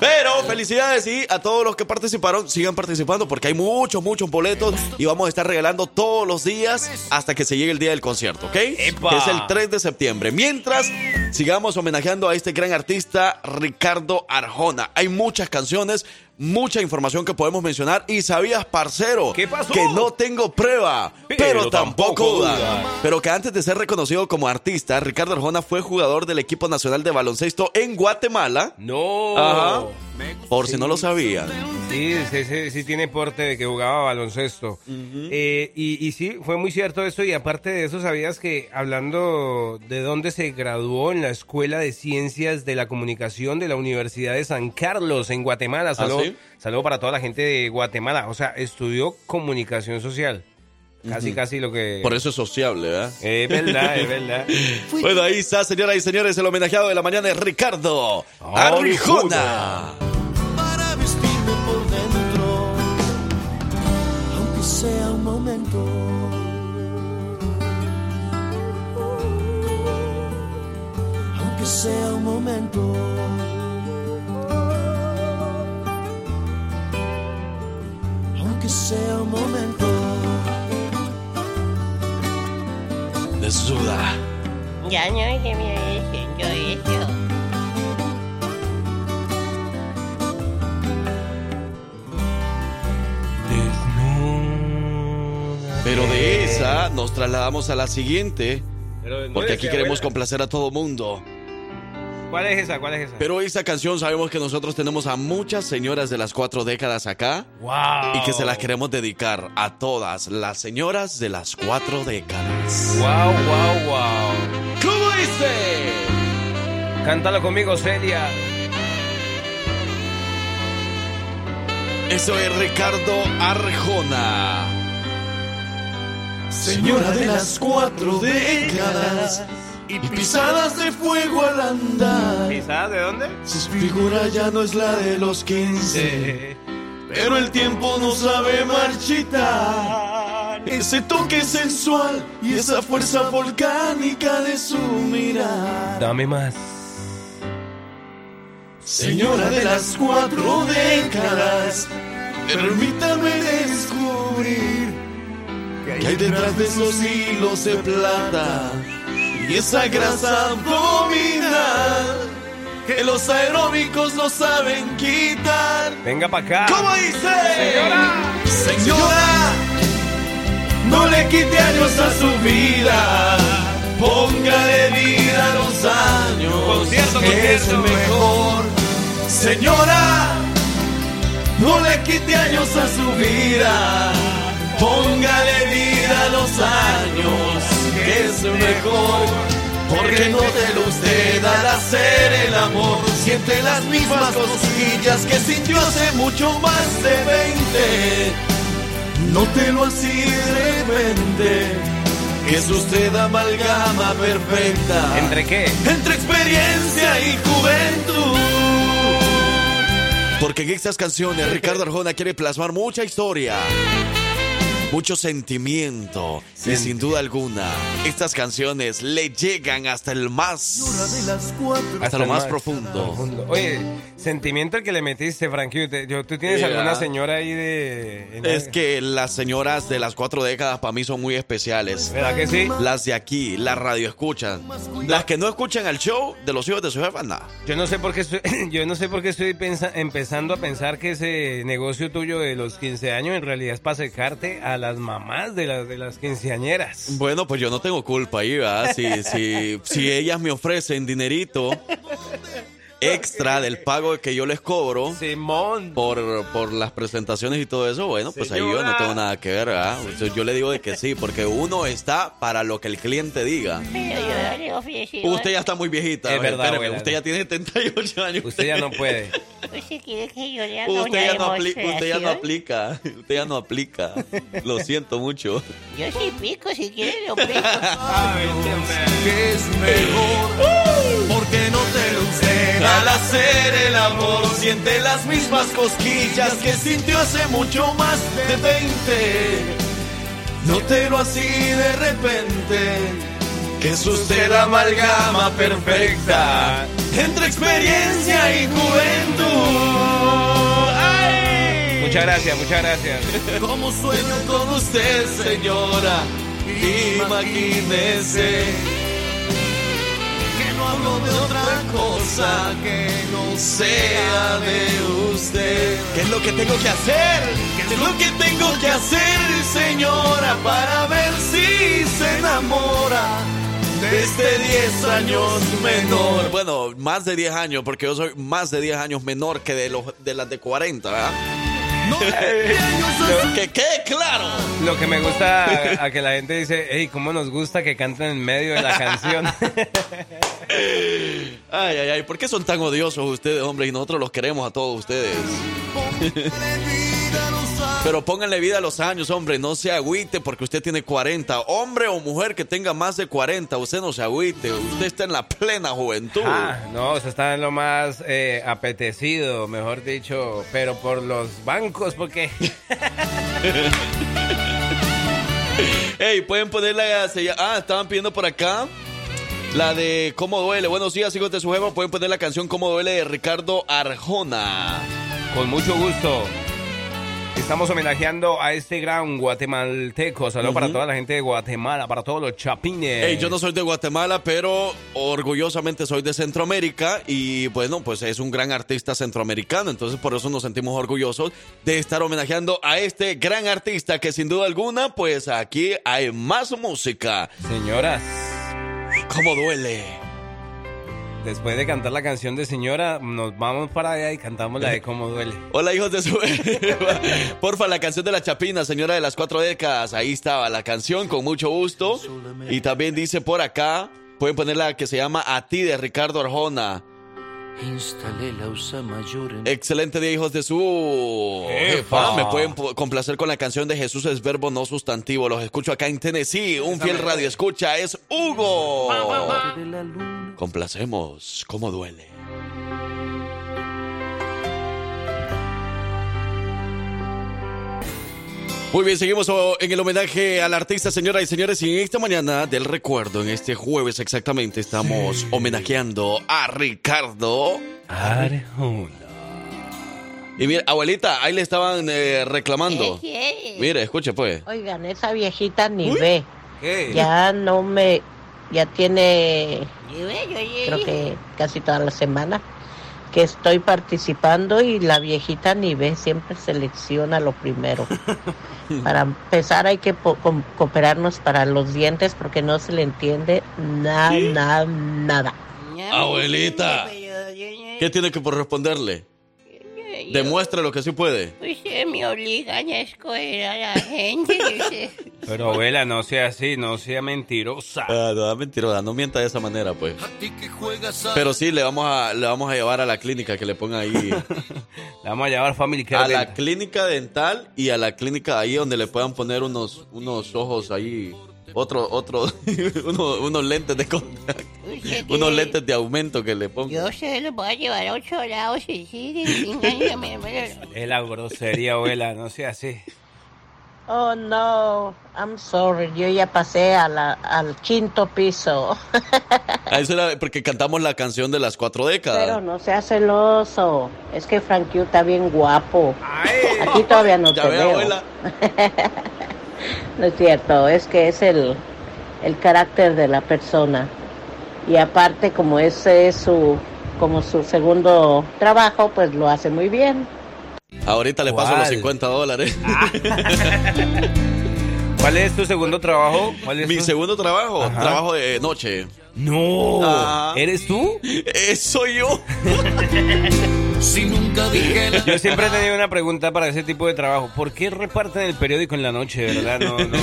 Pero felicidades y a todos los que participaron, sigan participando porque hay muchos, muchos boletos y vamos a estar regalando todos los días hasta que se llegue el día del concierto, ¿ok? ¡Epa! Que es el 3 de septiembre. Mientras sigamos homenajeando a este gran artista Ricardo Arjona. Hay muchas canciones, mucha información que podemos mencionar. Y sabías, parcero, ¿Qué pasó? que no tengo prueba, pero, Pero tampoco tampoco duda. duda. Pero que antes de ser reconocido como artista, Ricardo Arjona fue jugador del equipo nacional de baloncesto en Guatemala. No. Ajá. Por si no lo sabían. Sí, sí, sí, sí tiene porte de que jugaba baloncesto. Eh, y, y sí, fue muy cierto eso. Y aparte de eso, ¿sabías que hablando de dónde se graduó en la Escuela de Ciencias de la Comunicación de la Universidad de San Carlos en Guatemala? Saludo, sí? saludo para toda la gente de Guatemala. O sea, estudió comunicación social. Casi, casi lo que... Por eso es sociable, ¿verdad? Es verdad, es verdad. Bueno, ahí está, señoras y señores, el homenajeado de la mañana es Ricardo Arjona. para vestirme por dentro, aunque sea un momento. Aunque sea un momento. Ya no se me haciendo eso. Pero de esa nos trasladamos a la siguiente, Pero no porque aquí queremos abuela. complacer a todo mundo. ¿Cuál es esa? ¿Cuál es esa? Pero esa canción sabemos que nosotros tenemos a muchas señoras de las cuatro décadas acá ¡Wow! y que se las queremos dedicar a todas las señoras de las cuatro décadas. ¡Wow, wow, wow! Cántalo conmigo, Celia. Eso es Ricardo Arjona. Señora de las cuatro décadas y pisadas de fuego al andar. ¿Pisada de dónde? Su figura ya no es la de los 15, pero el tiempo no sabe marchitar. Ese toque sensual y esa fuerza volcánica de su mirar. Dame más. Señora de las cuatro décadas, permítame descubrir que hay detrás de esos hilos de plata y esa grasa abdominal que los aeróbicos no saben quitar. Venga para acá. ¿Cómo dice? Señora, señora, no le quite años a su vida. Póngale vida a los años. Concierto, que es concierto. mejor. Señora, no le quite años a su vida. Póngale vida a los años, que es mejor. Porque no te lo usted al hacer el amor. Siente las mismas cosquillas que sintió hace mucho más de 20. Nótelo así de repente. Es usted amalgama perfecta ¿Entre qué? entre experiencia y juventud. Porque en estas canciones Ricardo Arjona quiere plasmar mucha historia, mucho sentimiento y sin duda alguna estas canciones le llegan hasta el más, de las cuatro. hasta lo más más profundo. Oye, sentimiento el que le metiste, Frankie. ¿Tú tienes alguna señora ahí de...? Es que las señoras de las cuatro décadas para mí son muy especiales. ¿Verdad que sí? Las de aquí, las radio escuchan. Las que no escuchan al show de los hijos de su jefa, nada. Yo no sé por qué estoy, yo no sé por qué estoy pensa- empezando a pensar que ese negocio tuyo de los 15 años en realidad es para secarte a las mamás de las, de las quinceañeras. Bueno, pues yo no tengo culpa ahí, ¿verdad? Si, si, si ellas me ofrecen dinerito extra del pago que yo les cobro Simón. por, por las presentaciones y todo eso, bueno, pues ahí yo no tengo nada que ver, ¿verdad? O sea, Yo le digo de que sí, porque uno está para lo que el cliente diga. Usted ya está muy viejita. Es verdad, espéreme, abuela. usted ya tiene 78 años. Usted ya no puede. ¿Usted quiere que yo le haga Usted ya, no usted ya no aplica. Usted ya no aplica. Lo siento mucho. Yo sí pico, si quiere lo pico. que es mejor porque no te lo usted al hacer el amor siente las mismas cosquillas que sintió hace mucho más de 20 Nótelo así de repente es usted la amalgama perfecta entre experiencia y juventud ¡Ay! Muchas gracias, muchas gracias. Como sueño con usted, señora. Imagínese que no hablo hablo de otra cosa que no sea de usted. ¿Qué es lo que tengo que hacer? ¿Qué es lo que tengo que hacer, señora, para ver si se enamora de este 10 años menor? Bueno, más de 10 años, porque yo soy más de 10 años menor que de, los, de las de 40, ¿verdad? No, que quede claro. Lo que me gusta a, a que la gente dice, hey, ¿cómo nos gusta que canten en medio de la canción? Ay, ay, ay, ¿por qué son tan odiosos ustedes, hombre? Y nosotros los queremos a todos ustedes. Pero pónganle vida a los años, hombre, no se agüite porque usted tiene 40. Hombre o mujer que tenga más de 40, usted no se agüite, usted está en la plena juventud. Ah, no, sea, está en lo más eh, apetecido, mejor dicho, pero por los bancos, porque... Ey, pueden poner la... se llama- Ah, estaban pidiendo por acá la de Cómo Duele. Buenos días, hijos de su jefa. Pueden poner la canción Cómo Duele de Ricardo Arjona. Con mucho gusto. Estamos homenajeando a este gran guatemalteco. Saludos para toda la gente de Guatemala, para todos los chapines. Ey, yo no soy de Guatemala, pero orgullosamente soy de Centroamérica y bueno, pues es un gran artista centroamericano, entonces por eso nos sentimos orgullosos de estar homenajeando a este gran artista que sin duda alguna, pues aquí hay más música. Señoras, ¿Cómo duele? Después de cantar la canción de señora, nos vamos para allá y cantamos la de cómo duele. Hola hijos de su... Porfa, la canción de la Chapina, señora de las cuatro décadas. Ahí estaba la canción, con mucho gusto. Y también dice por acá, pueden poner la que se llama A ti de Ricardo Arjona. Instalé la USA mayor en... Excelente día, hijos de su jefa. Me pueden complacer con la canción de Jesús es verbo, no sustantivo. Los escucho acá en Tennessee. Un fiel radio escucha es Hugo. Complacemos. ¿Cómo duele? Muy bien, seguimos oh, en el homenaje al artista, señoras y señores. Y en esta mañana del recuerdo, en este jueves exactamente, estamos homenajeando a Ricardo Arjona. Y mira, abuelita, ahí le estaban eh, reclamando. Mire, escuche pues. Oigan, esa viejita ni ve. ¿Qué? Ya no me. Ya tiene. Yo, yo, Creo que casi toda la semana que estoy participando y la viejita ni ve, siempre selecciona lo primero. Para empezar hay que po- cooperarnos para los dientes porque no se le entiende nada, nada, nada. Abuelita, ¿qué tiene que por responderle? Demuestre lo que sí puede. Usted me obligan a escoger a la gente. Pero abuela, no sea así, no sea mentirosa. Ah, no, mentirosa, no mienta de esa manera, pues. Pero sí, le vamos a, le vamos a llevar a la clínica que le ponga ahí. Le vamos a llevar Family Care a la clínica dental y a la clínica ahí donde le puedan poner unos, unos ojos ahí. Otro, otro, uno- unos lentes de contacto. Usted Unos tiene- lentes de aumento que le pongan. Yo se lo voy a llevar a ocho lados y sí, engáñame. Es la grosería, abuela, no sea así. Oh no, I'm sorry, yo ya pasé a la- al quinto piso. Ah, eso era porque cantamos la canción de las cuatro décadas. Pero no sea celoso, es que Frankie está bien guapo. Aquí todavía no Ya te ve, veo. abuela. No es cierto, es que es el, el carácter de la persona. Y aparte, como ese es su, como su segundo trabajo, pues lo hace muy bien. Ahorita le paso ¿Cuál? los 50 dólares. ¿Cuál es tu segundo trabajo? ¿Cuál es Mi tu- segundo trabajo, Ajá. trabajo de noche. No, Ah. ¿eres tú? Eh, soy yo. Si nunca dije la- Yo siempre he tenido una pregunta para ese tipo de trabajo. ¿Por qué reparten el periódico en la noche, verdad? No, no.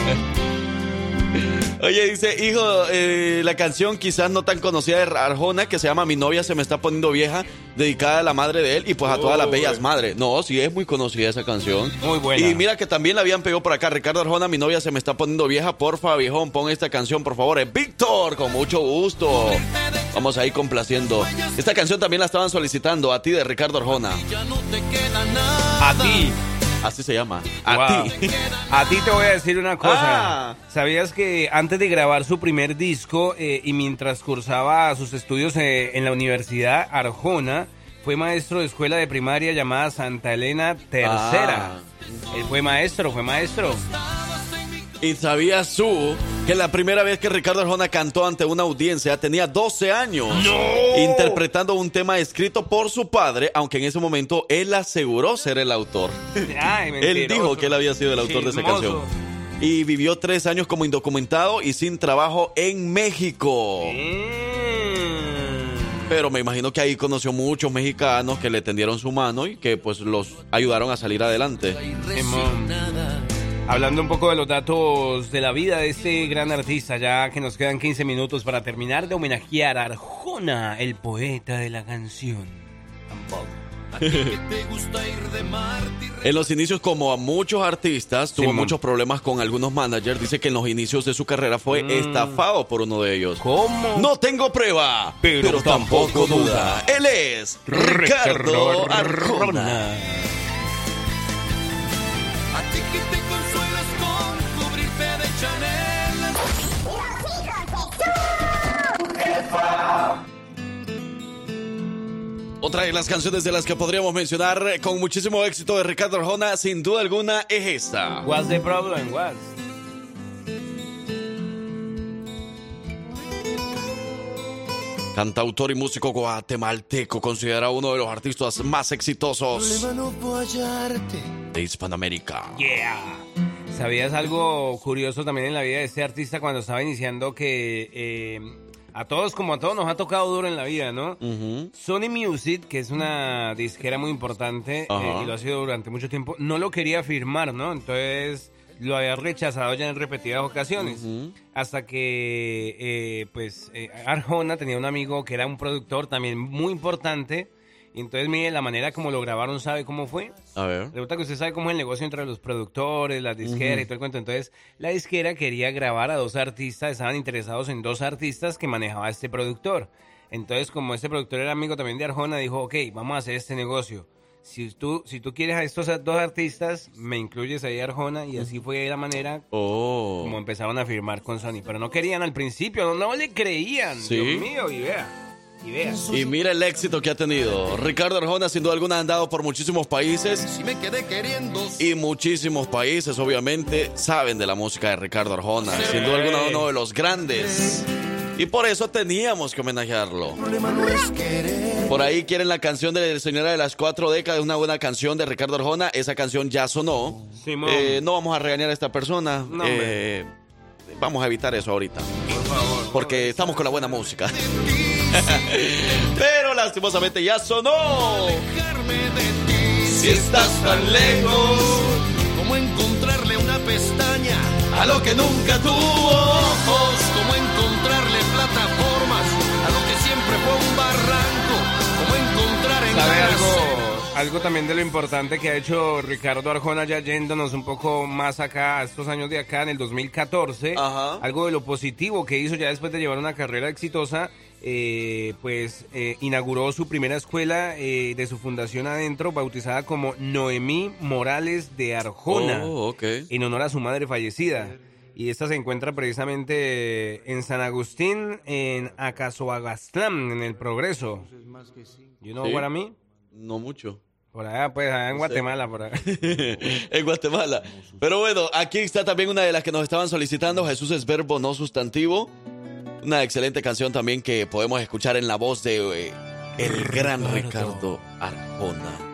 Oye, dice, hijo, eh, la canción quizás no tan conocida de Arjona, que se llama Mi novia se me está poniendo vieja, dedicada a la madre de él y pues a todas las bellas madres. No, sí es muy conocida esa canción. Muy buena. Y mira que también la habían pegado por acá. Ricardo Arjona, mi novia se me está poniendo vieja. Porfa, viejón, pon esta canción, por favor. Es Víctor, con mucho gusto. Vamos a ir complaciendo. Esta canción también la estaban solicitando a ti de Ricardo Arjona. A ti. Así se llama. A Wow. ti. A ti te voy a decir una cosa. Ah. ¿Sabías que antes de grabar su primer disco eh, y mientras cursaba sus estudios eh, en la Universidad Arjona, fue maestro de escuela de primaria llamada Santa Elena Tercera? Ah. Él fue maestro, fue maestro. ¿Y sabías tú que la primera vez que Ricardo Arjona cantó ante una audiencia tenía 12 años? Interpretando un tema escrito por su padre, aunque en ese momento él aseguró ser el autor. él dijo que él había sido el autor de esa canción. Y vivió tres años como indocumentado y sin trabajo en México. Pero me imagino que ahí conoció muchos mexicanos que le tendieron su mano y que pues los ayudaron a salir adelante. Hablando un poco de los datos de la vida de este gran artista, ya que nos quedan 15 minutos para terminar de homenajear a Arjona, el poeta de la canción. en los inicios, como a muchos artistas, tuvo muchos problemas con algunos managers. Dice que en los inicios de su carrera fue mm. estafado por uno de ellos. ¿Cómo? No tengo prueba, pero, tampoco, duda. Él es Ricardo, Arjona. Otra de las canciones de las que podríamos mencionar con muchísimo éxito de Ricardo Arjona, sin duda alguna, es esta. What's the problem? What? Cantautor y músico guatemalteco, considerado uno de los artistas más exitosos de Hispanoamérica. Yeah. ¿Sabías algo curioso también en la vida de este artista cuando estaba iniciando que eh, a todos como a todos nos ha tocado duro en la vida, ¿no? Sony Music, que es una disquera muy importante eh, y lo ha sido durante mucho tiempo, no lo quería firmar, ¿no? Entonces lo había rechazado ya en repetidas ocasiones. Hasta que, eh, pues, eh, Arjona tenía un amigo que era un productor también muy importante y entonces, mire, la manera como lo grabaron, ¿sabe cómo fue? A ver. Resulta que usted sabe cómo es el negocio entre los productores, las disqueras y todo el cuento. Entonces, la disquera quería grabar a dos artistas, estaban interesados en dos artistas que manejaba este productor. Entonces, como este productor era amigo también de Arjona, dijo, ok, vamos a hacer este negocio. Si tú, si tú quieres a estos dos artistas, me incluyes ahí a Arjona y así fue la manera oh. como empezaron a firmar con Sony. Pero no querían al principio, no, le creían. Dios mío, y vea. Y mira el éxito que ha tenido. Ricardo Arjona, sin duda alguna, ha andado por muchísimos países. Y muchísimos países, obviamente, saben de la música de Ricardo Arjona. Sin duda alguna, uno de los grandes. Y por eso teníamos que homenajearlo. Por ahí quieren la canción de Señora de las Cuatro Décadas, una buena canción de Ricardo Arjona. Esa canción ya sonó. Eh, no vamos a regañar a esta persona. Eh, vamos a evitar eso ahorita. Porque estamos con la buena música. Pero lastimosamente ya sonó. Si estás tan lejos, como encontrarle una pestaña a lo que nunca tuvo ojos, como encontrarle plataformas a lo que siempre fue un barranco, como encontrar en ¿Sabe algo? Algo también de lo importante que ha hecho Ricardo Arjona ya yéndonos un poco más acá, a estos años de acá, en el 2014, algo de lo positivo que hizo ya después de llevar una carrera exitosa eh, pues eh, inauguró su primera escuela eh, de su fundación adentro, bautizada como Noemí Morales de Arjona, oh, en honor a su madre fallecida. Y esta se encuentra precisamente en San Agustín, en Acasoagastlán, en el Progreso. You know what I mean? No mucho. Por allá, pues, allá en Guatemala, por allá. en Guatemala. Pero bueno, aquí está también una de las que nos estaban solicitando. Jesús es verbo, no sustantivo. Una excelente canción también que podemos escuchar en la voz de eh, el gran Ricardo Arjona.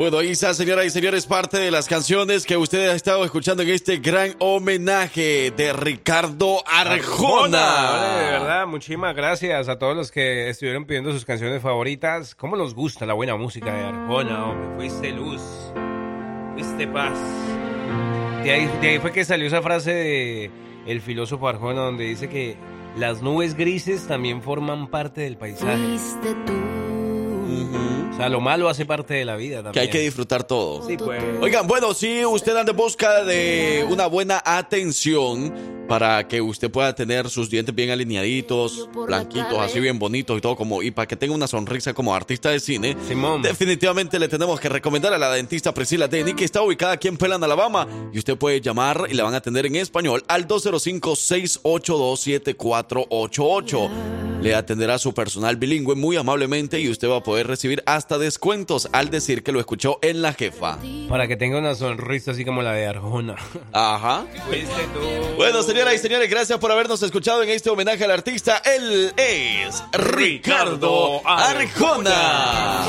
Bueno, ahí está, señoras y señores, parte de las canciones que ustedes han estado escuchando en este gran homenaje de Ricardo Arjona. de verdad, muchísimas gracias a todos los que estuvieron pidiendo sus canciones favoritas. ¿Cómo nos gusta la buena música de Arjona, hombre? Fuiste luz, fuiste paz. De ahí, fue que salió esa frase de el filósofo Arjona donde dice que las nubes grises también forman parte del paisaje. O sea, lo malo hace parte de la vida también. Que hay que disfrutar todo. Sí, pues. Oigan, bueno, si usted anda en busca de una buena atención para que usted pueda tener sus dientes bien alineaditos, blanquitos, así bien bonitos y todo como y para que tenga una sonrisa como artista de cine, definitivamente le tenemos que recomendar a la dentista Priscila Denny que está ubicada aquí en Pelan, Alabama y usted puede llamar y la van a atender en español al 205 682 7488. le atenderá su personal bilingüe muy amablemente y usted va a poder recibir hasta descuentos al decir que lo escuchó en la jefa. Para que tenga una sonrisa así como la de Arjona. Ajá. Bueno, y gracias por habernos escuchado en este homenaje al artista. Él es Ricardo Arjona.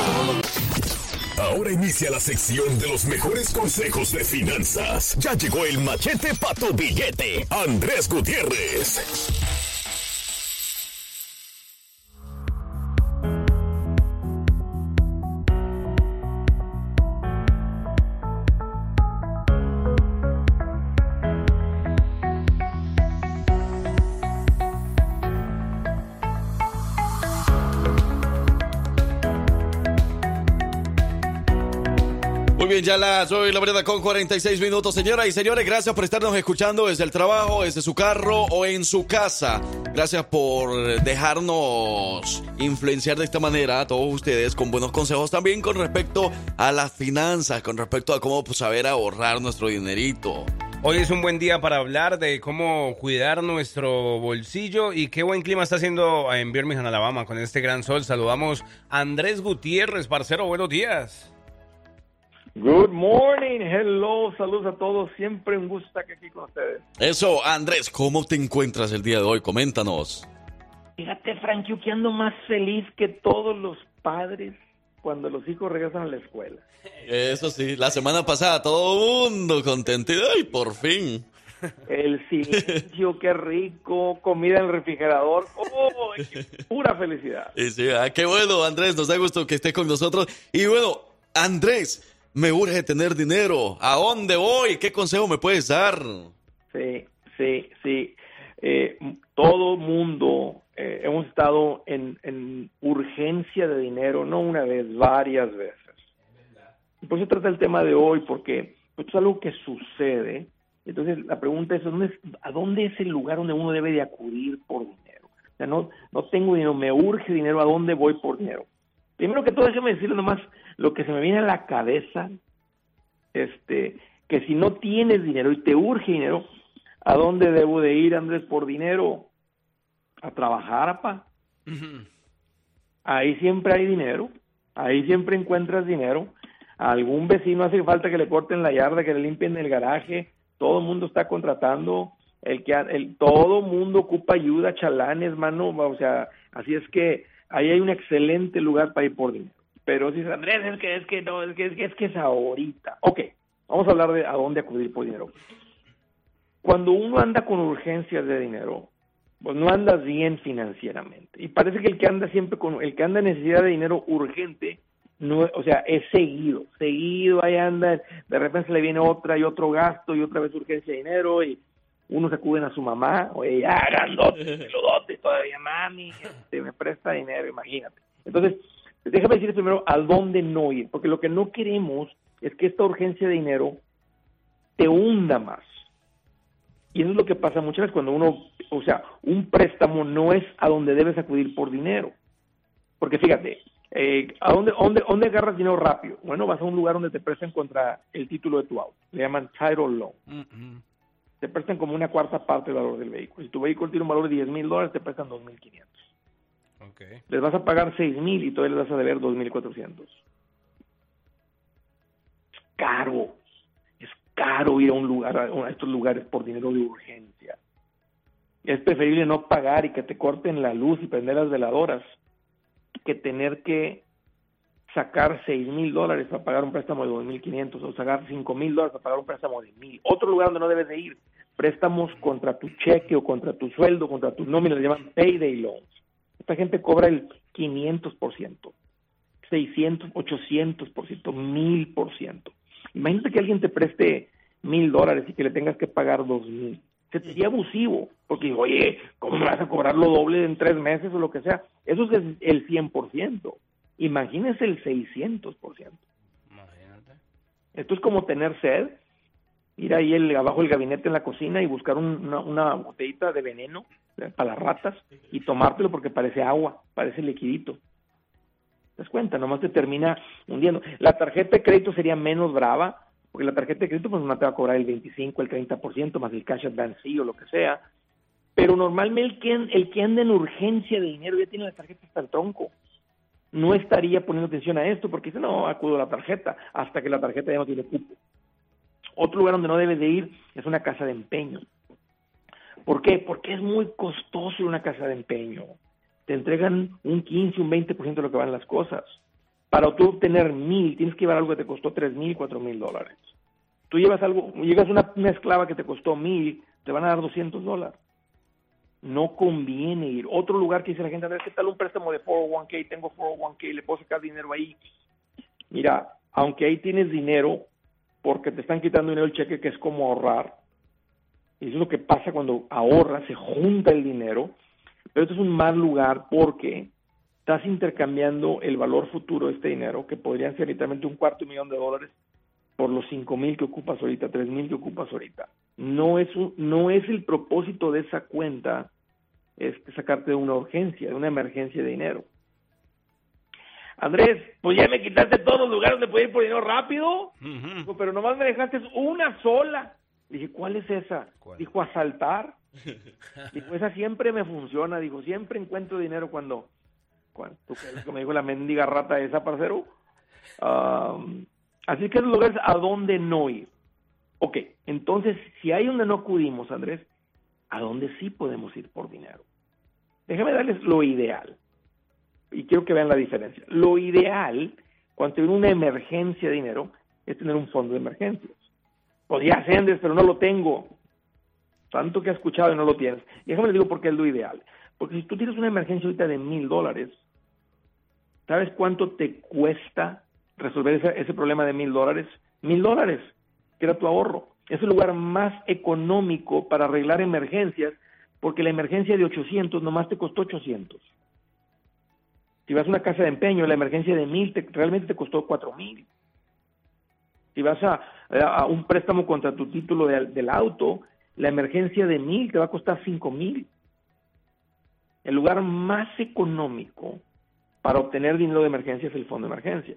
Ahora inicia la sección de los mejores consejos de finanzas. Ya llegó el machete para tu billete, Andrés Gutiérrez. Bien, ya las hoy la verdad con 46 minutos. Señoras y señores, gracias por estarnos escuchando desde el trabajo, desde su carro o en su casa. Gracias por dejarnos influenciar de esta manera a todos ustedes con buenos consejos también con respecto a las finanzas, con respecto a cómo pues, saber ahorrar nuestro dinerito. Hoy es un buen día para hablar de cómo cuidar nuestro bolsillo y qué buen clima está haciendo en Birmingham, Alabama, con este gran sol. Saludamos a Andrés Gutiérrez, parcero, buenos días. Good morning, hello, saludos a todos, siempre un gusto estar aquí con ustedes. Eso, Andrés, ¿cómo te encuentras el día de hoy? Coméntanos. Fíjate, Frank, yo que ando más feliz que todos los padres cuando los hijos regresan a la escuela. Eso sí, la semana pasada todo el mundo contento. ¡Ay, por fin! El silencio, qué rico, comida en el refrigerador, ¡oh, pura felicidad! Y sí, ah, qué bueno, Andrés, nos da gusto que estés con nosotros. Y bueno, Andrés, me urge tener dinero. ¿A dónde voy? ¿Qué consejo me puedes dar? Sí, sí, sí. Eh, todo mundo eh, hemos estado en, en, urgencia de dinero, no una vez, varias veces. Por eso trata el tema de hoy, porque esto es algo que sucede. Entonces la pregunta es, ¿dónde es, ¿a dónde es el lugar donde uno debe de acudir por dinero? O sea, no, no tengo dinero, me urge dinero, ¿a dónde voy por dinero? Primero que todo, déjeme decirle nomás lo que se me viene a la cabeza, este, que si no tienes dinero y te urge dinero, ¿a dónde debo de ir, Andrés, por dinero? A trabajar, apa. Ahí siempre hay dinero, ahí siempre encuentras dinero. A algún vecino hace falta que le corten la yarda, que le limpien el garaje, todo el mundo está contratando, el que el, todo mundo ocupa ayuda, chalanes, mano, o sea, así es que ahí hay un excelente lugar para ir por dinero. Pero si es Andrés, es que es que no, es que es que es que es ahorita. Ok, vamos a hablar de a dónde acudir por dinero. Cuando uno anda con urgencias de dinero, pues no andas bien financieramente. Y parece que el que anda siempre con, el que anda en necesidad de dinero urgente, no, o sea, es seguido, seguido, ahí anda, de repente se le viene otra y otro gasto y otra vez urgencia de dinero y unos acuden a su mamá, oye, ya, grandote, peludote, todavía mami, este, me presta dinero, imagínate. Entonces, déjame decir primero a dónde no ir, porque lo que no queremos es que esta urgencia de dinero te hunda más. Y eso es lo que pasa muchas veces cuando uno, o sea, un préstamo no es a donde debes acudir por dinero. Porque fíjate, eh, ¿a dónde, dónde, dónde agarras dinero rápido? Bueno, vas a un lugar donde te prestan contra el título de tu auto. Le llaman title loan. Mm -hmm. Te prestan como una cuarta parte del valor del vehículo. Si tu vehículo tiene un valor de 10 mil dólares, te prestan 2.500. Okay. Les vas a pagar 6 mil y todavía les vas a deber 2.400. Es caro. Es caro ir a un lugar, a estos lugares por dinero de urgencia. Es preferible no pagar y que te corten la luz y prender las veladoras que tener que sacar 6 mil dólares para pagar un préstamo de 2.500 o sacar 5 mil dólares para pagar un préstamo de mil. Otro lugar donde no debes de ir, préstamos contra tu cheque o contra tu sueldo, contra tus nóminas, le llaman payday loans. Esta gente cobra el 500%, 600, 800%, 1000%. Imagínate que alguien te preste mil dólares y que le tengas que pagar dos mil. Se te sería abusivo, porque oye, ¿cómo me vas a cobrar lo doble en tres meses o lo que sea? Eso es el 100%. Imagínese el 600%. Imagínate. Esto es como tener sed, ir ahí el, abajo del gabinete en la cocina y buscar un, una, una, botellita de veneno para las ratas y tomártelo porque parece agua, parece liquidito. ¿Te das cuenta? Nomás te termina hundiendo. La tarjeta de crédito sería menos brava, porque la tarjeta de crédito pues no te va a cobrar el 25, el 30%, más el cash advance o lo que sea. Pero normalmente el que, el que anda en urgencia de dinero ya tiene la tarjeta hasta el tronco. No estaría poniendo atención a esto porque dice, no, acudo a la tarjeta hasta que la tarjeta ya no tiene cupo. Otro lugar donde no debes de ir es una casa de empeño. ¿Por qué? Porque es muy costoso una casa de empeño. Te entregan un 15, un 20% de lo que van las cosas. Para tú obtener mil, tienes que llevar algo que te costó tres mil, cuatro mil dólares. Tú llevas algo, llegas una, una esclava que te costó mil, te van a dar 200 dólares. No conviene ir. Otro lugar que dice la gente, a ver, ¿qué tal un préstamo de 401k? Tengo 401k, le puedo sacar dinero ahí. Mira, aunque ahí tienes dinero, porque te están quitando dinero el cheque, que es como ahorrar, y eso es lo que pasa cuando ahorras, se junta el dinero. Pero esto es un mal lugar porque estás intercambiando el valor futuro de este dinero, que podrían ser literalmente un cuarto millón de dólares, por los cinco mil que ocupas ahorita, tres mil que ocupas ahorita. No es, un, no es el propósito de esa cuenta es sacarte de una urgencia, de una emergencia de dinero. Andrés, pues ya me quitaste todos los lugares donde puedo ir por dinero rápido, pero nomás me dejaste una sola. Dije, ¿cuál es esa? Dijo, asaltar. Dijo, esa siempre me funciona. Dijo, siempre encuentro dinero cuando... cuando ¿Tú crees que me dijo la mendiga rata esa, parcero? Así que los lugares a dónde no ir. Ok, entonces, si hay donde no acudimos, Andrés, ¿a dónde sí podemos ir por dinero? Déjame darles lo ideal. Y quiero que vean la diferencia. Lo ideal, cuando tiene una emergencia de dinero, es tener un fondo de emergencias. Podría ser, pero no lo tengo. Tanto que he escuchado y no lo tienes. Y déjame les digo por qué es lo ideal. Porque si tú tienes una emergencia ahorita de mil dólares, ¿sabes cuánto te cuesta resolver ese, ese problema de mil dólares? Mil dólares, que era tu ahorro. Es el lugar más económico para arreglar emergencias, porque la emergencia de 800 nomás te costó 800. Si vas a una casa de empeño, la emergencia de mil realmente te costó cuatro mil. Si vas a, un préstamo contra tu título del auto, la emergencia de mil te va a costar cinco mil. El lugar más económico para obtener dinero de emergencia es el fondo de emergencia.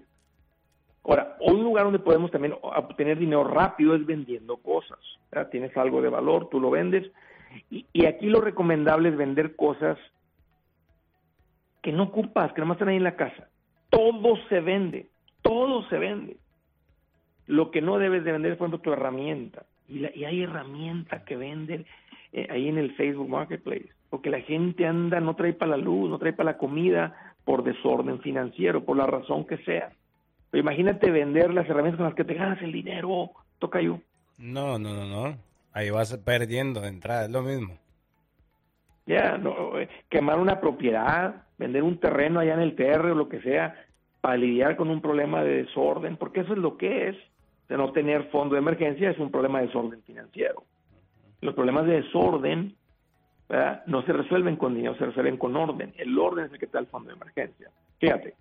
Ahora, un lugar donde podemos también obtener dinero rápido es vendiendo cosas. Tienes algo de valor, tú lo vendes. Y, y, aquí lo recomendable es vender cosas que no ocupas, que nomás están ahí en la casa. Todo se vende, todo se vende. Lo que no debes de vender es, por ejemplo, tu herramienta. Y, y hay herramientas que venden eh, ahí en el Facebook Marketplace. Porque la gente anda, no trae para la luz, no trae para la comida por desorden financiero, por la razón que sea. Imagínate vender las herramientas con las que te ganas el dinero, toca yo. No, no, no, no. Ahí vas perdiendo de entrada, es lo mismo. Ya, no, eh, quemar una propiedad, vender un terreno allá en el TR o lo que sea, para lidiar con un problema de desorden, porque eso es lo que es de no tener fondo de emergencia es un problema de desorden financiero. Los problemas de desorden no se resuelven con dinero, se resuelven con orden. El orden es el que da el fondo de emergencia. Fíjate,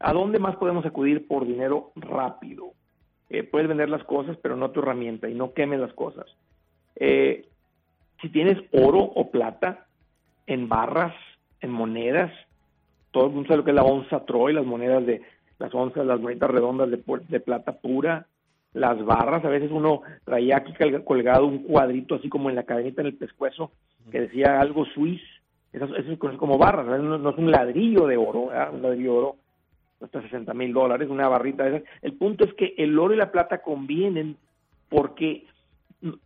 ¿a dónde más podemos acudir por dinero rápido? Eh, puedes vender las cosas, pero no tu herramienta y no quemes las cosas. Eh, si tienes oro o plata en barras, en monedas, todo el mundo sabe lo que es la onza Troy, las monedas de las onzas, las monedas redondas de, de plata pura, las barras, a veces uno traía aquí colgado un cuadrito así como en la cadenita en el pescuezo que decía algo suiz, eso, es como barras, no, es un ladrillo de oro, un ladrillo de oro cuesta 60 mil dólares, una barrita de esas. El punto es que el oro y la plata convienen porque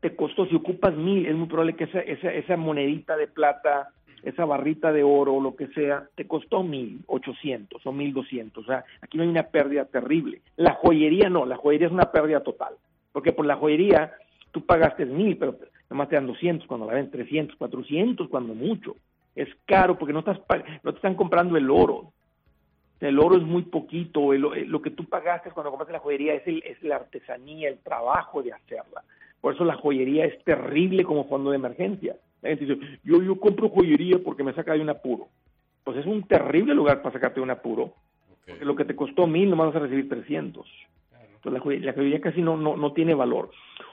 te costó, si ocupas mil, es muy probable que esa, esa, esa monedita de plata esa barrita de oro o lo que sea, te costó mil ochocientos o mil doscientos. O sea, aquí no hay una pérdida terrible. La joyería no, la joyería es una pérdida total. Porque por la joyería tú pagaste mil, pero nomás te dan doscientos cuando la ven trescientos, cuatrocientos cuando mucho. Es caro porque no, estás no te están comprando el oro. El oro es muy poquito. lo que tú pagaste cuando compraste la joyería es, el, es la artesanía, el trabajo de hacerla. Por eso la joyería es terrible como fondo de emergencia la gente dice, yo, yo compro joyería porque me saca de un apuro. Pues es un terrible lugar para sacarte de un apuro. Porque lo que te costó mil, nomás vas a recibir 300. Entonces la joyería, casi no, no, no tiene valor.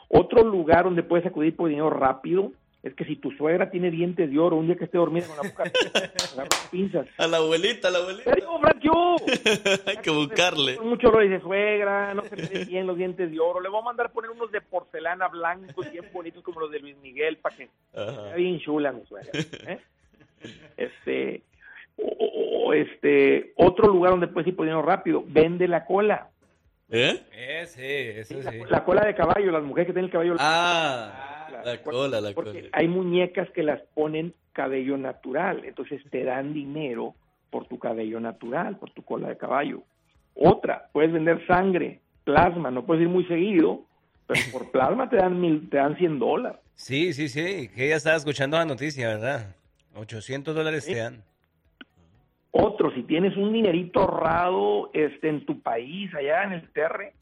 Otro lugar donde puedes acudir por dinero rápido es que si tu suegra tiene dientes de oro, un día que esté dormida con la boca las pinzas. A la abuelita, a la abuelita. ¡Pero, Frankie! Hay que buscarle. Mucho lo dice suegra, no se le ve bien los dientes de oro. Le voy a mandar poner unos de porcelana blancos bien bonitos como los de Luis Miguel para que sea bien chula mi suegra. ¿eh? Este, o, este, otro lugar donde puedes ir dinero rápido, vende la cola. ¿Eh? Ese, ese sí. La cola de caballo, las mujeres que tienen el cabello. Ah, la cola, la cola. Hay muñecas que las ponen cabello natural, entonces te dan dinero por tu cabello natural, por tu cola de caballo. Otra, puedes vender sangre, plasma, no puedes ir muy seguido, pero por plasma te dan mil, te dan 100 dólares. Sí, sí, sí, que ella estaba escuchando la noticia, ¿verdad? 800 dólares te dan. Otro, si tienes un dinerito ahorrado este, en tu país, allá en el terre,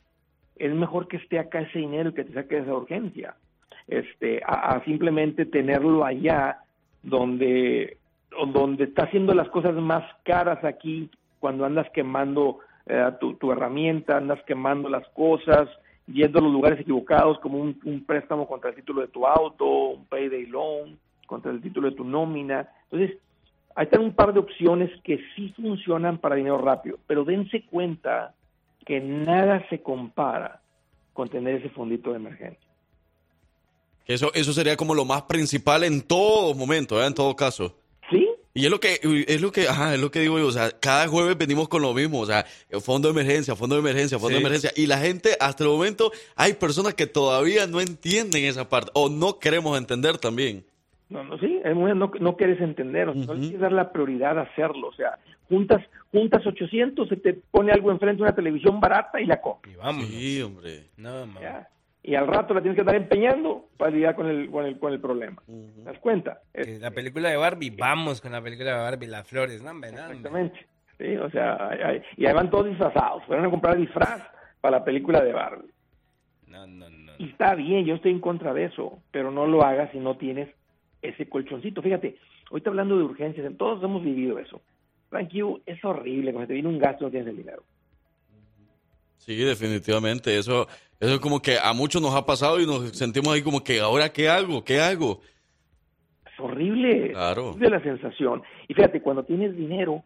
es mejor que esté acá ese dinero y que te saque de esa urgencia. Este, a, simplemente tenerlo allá donde, donde está haciendo las cosas más caras aquí, cuando andas quemando eh, tu, herramienta, andas quemando las cosas, yendo a los lugares equivocados, como un, un préstamo contra el título de tu auto, un payday loan, contra el título de tu nómina. Entonces, Ahí están un par de opciones que sí funcionan para dinero rápido, pero dense cuenta que nada se compara con tener ese fondito de emergencia. Eso, eso sería como lo más principal en todo momento, ¿eh? en todo caso. Sí. Y es lo que, es lo que, ajá, es lo que digo yo, o sea, cada jueves venimos con lo mismo, o sea, fondo de emergencia, fondo de emergencia, fondo Sí. de emergencia, y la gente, hasta el momento, hay personas que todavía no entienden esa parte, o no queremos entender también. No, no, sí, es muy- no, no quieres entender, o sea, no le quieres dar la prioridad a hacerlo, o sea, juntas, juntas 800, se te pone algo enfrente de una televisión barata y la compras. Y vamos. Sí, hombre. No, mamá. Y al rato la tienes que estar empeñando para lidiar con el, con el, con el problema. ¿Te das cuenta? Es- Eh, La película de Barbie, vamos con la película de Barbie, las flores, no. Exactamente. Sí, o sea, hay- hay- y ahí van todos disfrazados. Fueron a comprar disfraz para la película de Barbie. No, no, no. Y está bien, yo estoy en contra de eso, pero no lo hagas si no tienes ese colchoncito. Fíjate, ahorita hablando de urgencias, todos hemos vivido eso. Tranquilo, es horrible cuando te viene un gasto y no tienes el dinero. Sí, definitivamente, eso, eso es como que a muchos nos ha pasado y nos sentimos ahí como que, ¿ahora qué hago? ¿Qué hago? Es horrible. Claro. De la sensación. Y fíjate, cuando tienes dinero,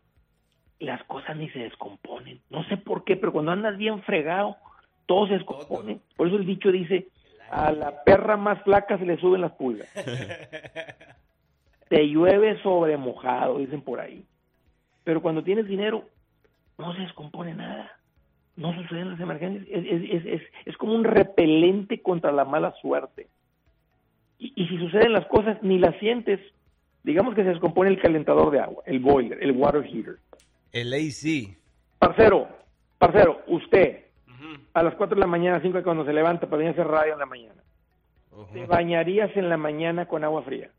las cosas ni se descomponen. No sé por qué, pero cuando andas bien fregado, todo se descompone. Por eso el dicho dice, a la perra más flaca se le suben las pulgas. Te llueve sobre mojado, dicen por ahí. Pero cuando tienes dinero, no se descompone nada. No suceden las emergencias. Es, es- es- es- es como un repelente contra la mala suerte. Y, y si suceden las cosas, ni las sientes. Digamos que se descompone el calentador de agua, el boiler, el water heater. El AC. Parcero, parcero, usted, a las 4 de la mañana, 5 cuando se levanta para venir a hacer radio en la mañana, ¿te bañarías en la mañana con agua fría?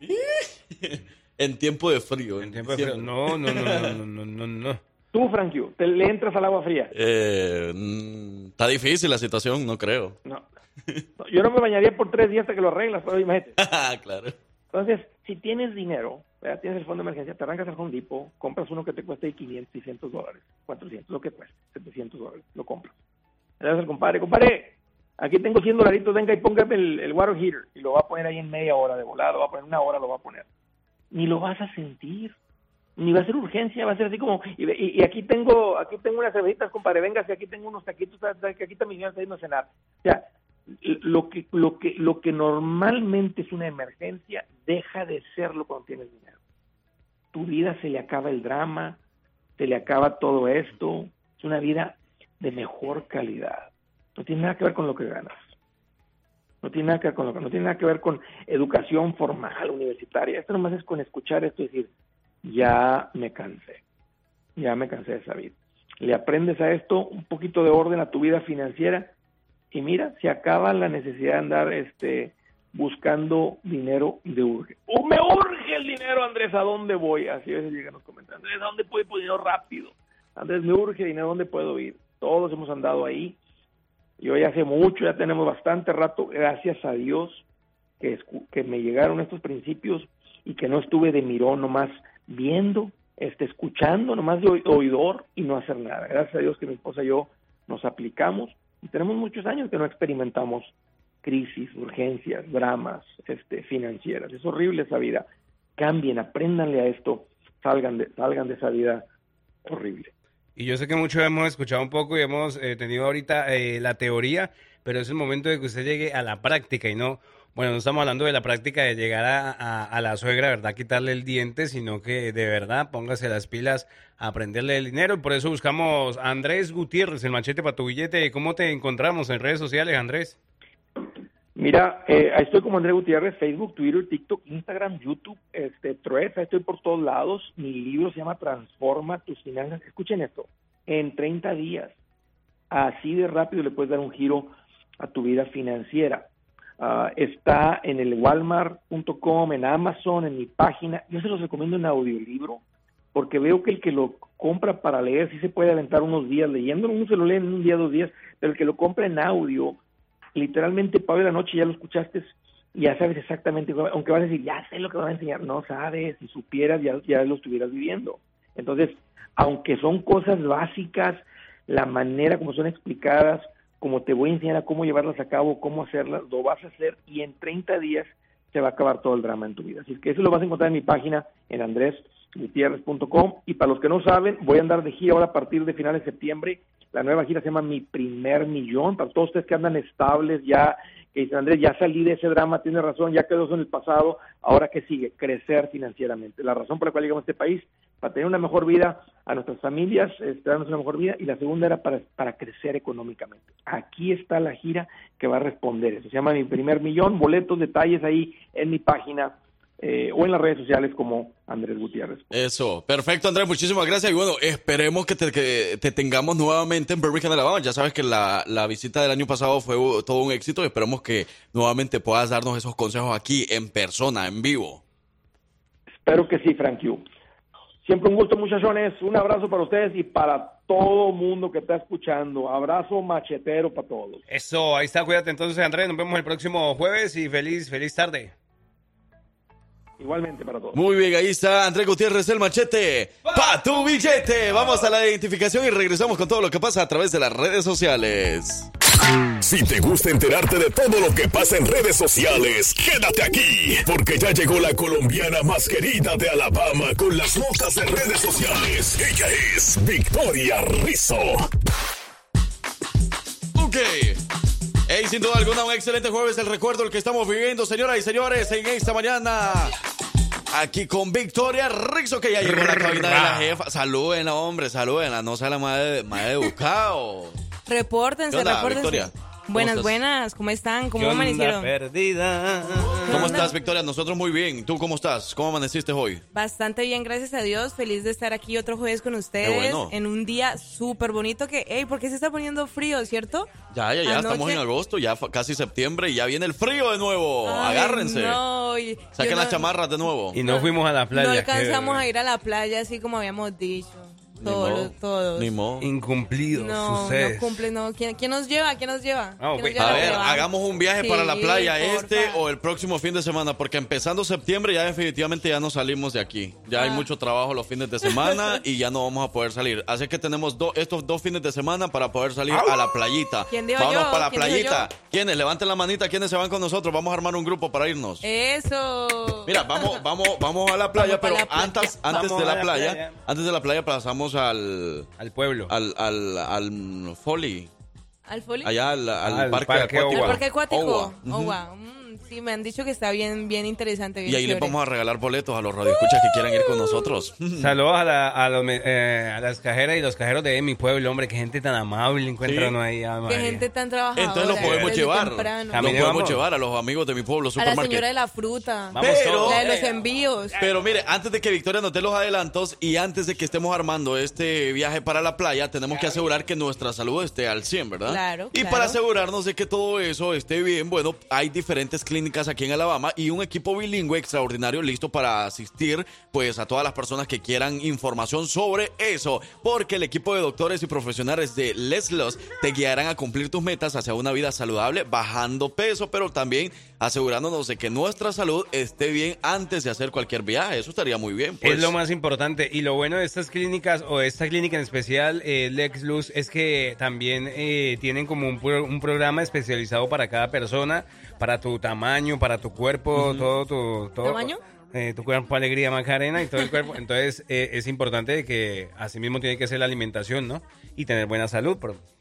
En tiempo de frío. En tiempo de frío. No, no, no, no, no, no, no, no. Tú, Frankie, ¿te le entras al agua fría? Eh, mm, está difícil la situación, no creo. No. No, Yo no me bañaría por tres días hasta que lo arreglas, pero imagínate. claro. Entonces, si tienes dinero, ¿verdad? tienes el fondo de emergencia, te arrancas al Home Depot, compras uno que te cueste 500, 600 dólares, 400, lo que cueste, 700 dólares, lo compras. Le das al compadre, compadre, aquí tengo 100 dolaritos, venga y póngame el, el water heater, y lo va a poner ahí en media hora de volada, lo va a poner una hora, lo va a poner. Ni lo vas a sentir, ni va a ser urgencia, va a ser así como, y, y- y aquí tengo aquí tengo unas cervecitas, compadre, venga, si aquí tengo unos taquitos, que aquí también está yendo a cenar. O sea, lo que, lo que, lo que normalmente es una emergencia deja de serlo cuando tienes dinero. Tu vida se le acaba el drama, se le acaba todo esto, es una vida de mejor calidad. No tiene nada que ver con lo que ganas. No tiene nada que ver con lo que no tiene nada que ver con educación formal, universitaria. Esto nomás es con escuchar esto y decir, ya me cansé. Ya me cansé de esa vida. Le aprendes a esto un poquito de orden a tu vida financiera y mira, se acaba la necesidad de andar este buscando dinero de urge. ¡Oh, me urge el dinero, Andrés! ¿A dónde voy? Así a veces llegan los comentarios. Andrés, ¿a dónde puedo ir por dinero rápido? Andrés, me urge dinero, ¿a dónde puedo ir? Todos hemos andado ahí. Y hoy hace mucho, ya tenemos bastante rato, gracias a Dios, que, que me llegaron estos principios y que no estuve de mirón nomás viendo, este, escuchando, nomás de oidor y no hacer nada. Gracias a Dios que mi esposa y yo nos aplicamos y tenemos muchos años que no experimentamos crisis, urgencias, dramas este, financieras. Es horrible esa vida. Cambien, apréndanle a esto, salgan de, salgan de esa vida horrible. Y yo sé que muchos hemos escuchado un poco y hemos eh, tenido ahorita eh, la teoría, pero es el momento de que usted llegue a la práctica y no, bueno, no estamos hablando de la práctica de llegar a, la suegra, ¿verdad? Quitarle el diente, sino que de verdad póngase las pilas a aprenderle el dinero. Y por eso buscamos a Andrés Gutiérrez, el machete para tu billete. ¿Cómo te encontramos en redes sociales, Andrés? Mira, eh, ahí estoy como Andrés Gutiérrez, Facebook, Twitter, TikTok, Instagram, YouTube, este, Threads, ahí estoy por todos lados. Mi libro se llama Transforma tus finanzas. Escuchen esto, en 30 días, así de rápido le puedes dar un giro a tu vida financiera. Ah, está en el walmart.com, en Amazon, en mi página. Yo se los recomiendo en audiolibro porque veo que el que lo compra para leer sí se puede aventar unos días leyéndolo, uno se lo lee en un día, dos días, pero el que lo compra en audio literalmente para la noche ya lo escuchaste ya sabes exactamente, aunque vas a decir, ya sé lo que van a enseñar, no sabes, si supieras ya, ya lo estuvieras viviendo. Entonces, aunque son cosas básicas, la manera como son explicadas, como te voy a enseñar a cómo llevarlas a cabo, cómo hacerlas, lo vas a hacer y en 30 días se va a acabar todo el drama en tu vida. Así que eso lo vas a encontrar en mi página en andresgutierrez.com y para los que no saben, voy a andar de gira ahora a partir de finales de septiembre la nueva gira se llama Mi Primer Millón. Para todos ustedes que andan estables, ya que dicen, Andrés, ya salí de ese drama, tiene razón, ya quedó eso en el pasado. Ahora, ¿qué sigue? Crecer financieramente. La razón por la cual llegamos a este país, para tener una mejor vida a nuestras familias, este, darnos una mejor vida. Y la segunda era para, para crecer económicamente. Aquí está la gira que va a responder eso. Se llama Mi Primer Millón. Boletos, detalles ahí en mi página eh, o en las redes sociales como Andrés Gutiérrez. Eso, perfecto Andrés, muchísimas gracias y bueno, esperemos que te, tengamos nuevamente en Birmingham, Alabama. Ya sabes que la, visita del año pasado fue todo un éxito y esperemos que nuevamente puedas darnos esos consejos aquí en persona, en vivo. Espero que sí, Frank Siempre un gusto, muchachones. Un abrazo para ustedes y para todo mundo que está escuchando. Abrazo machetero para todos. Eso, ahí está. Cuídate entonces, Andrés. Nos vemos el próximo jueves y feliz, feliz tarde. Igualmente para todos. Muy bien, ahí está Andrés Gutiérrez, el machete. ¡Pa tu billete! Vamos a la identificación y regresamos con todo lo que pasa a través de las redes sociales. Si te gusta enterarte de todo lo que pasa en redes sociales, quédate aquí, porque ya llegó la colombiana más querida de Alabama con las notas de redes sociales. Ella es Victoria Rizzo. Ok. Hey, sin duda alguna, un excelente jueves. El recuerdo el que estamos viviendo, señoras y señores, en esta mañana. Aquí con Victoria Rixo, que ya llegó a la cabina de la jefa. Saluden, hombre, saluden. No sea la madre, madre educado. Repórtense, repórtense. Victoria? Buenas, buenas, ¿cómo están? ¿Cómo amanecieron? perdida. ¿Cómo estás, Victoria? Nosotros muy bien. ¿Tú cómo estás? ¿Cómo amaneciste hoy? Bastante bien, gracias a Dios. Feliz de estar aquí otro jueves con ustedes. En un día súper bonito que, hey, ¿por qué se está poniendo frío, cierto? Ya, ya, ya, estamos en agosto, ya casi septiembre y ya viene el frío de nuevo. Agárrense. No, Saquen las chamarras de nuevo. Y no fuimos a la playa. No alcanzamos a ir a la playa así como habíamos dicho. Todos, todos. Ni modo. Incumplido. No, no cumple, no. ¿Quién, nos lleva? ¿Quién nos lleva? Ah, a ver, hagamos un viaje para la playa este o el próximo fin de semana, porque empezando septiembre ya definitivamente ya no salimos de aquí. Ya hay ah. mucho trabajo los fines de semana y ya no vamos a poder salir. Así que tenemos estos dos fines de semana para poder salir a la playita. ¿Quién dijo Vamos para la ¿Quién playita. ¿Quiénes? Levanten la manita. ¿Quiénes se van con nosotros? Vamos a armar un grupo para irnos. Eso. Mira, vamos, vamos, vamos a la playa, pero antes, antes de la, playa, antes de la playa pasamos al al pueblo. Al, al, al Folly. ¿Al Folly? Allá al, al, parque, acuático. ¿Al parque acuático? Oh, wow. Sí, me han dicho que está bien, bien interesante. y ahí le vamos a regalar boletos a los radioescuchas que quieran ir con nosotros. Saludos a, la, a, los, eh, a, las cajeras y los cajeros de mi pueblo, hombre. Qué gente tan amable encuentran ahí. Qué gente tan trabajadora. Entonces lo podemos llevar. Lo podemos llevar a los amigos de mi pueblo, A la señora de la fruta. Pero, la de los envíos. Pero mire, antes de que Victoria nos dé los adelantos y antes de que estemos armando este viaje para la playa, tenemos que asegurar que nuestra salud esté al 100, ¿verdad? Claro. Y para asegurarnos de que todo eso esté bien, bueno, hay diferentes clínicas aquí en Alabama y un equipo bilingüe extraordinario listo para asistir pues a todas las personas que quieran información sobre eso, porque el equipo de doctores y profesionales de Leslos te guiarán a cumplir tus metas hacia una vida saludable, bajando peso, pero también asegurándonos de que nuestra salud esté bien antes de hacer cualquier viaje. Eso estaría muy bien. Pues. Es lo más importante. Y lo bueno de estas clínicas, o esta clínica en especial, eh, Lex Luz, es que también eh, tienen como un programa especializado para cada persona, para tu tamaño, para tu cuerpo, todo tu... Todo, ¿Tamaño? eh, tu cuerpo, alegría, Macarena y todo el cuerpo. Entonces, eh, es importante que así mismo tiene que ser la alimentación, ¿no? Y tener buena salud.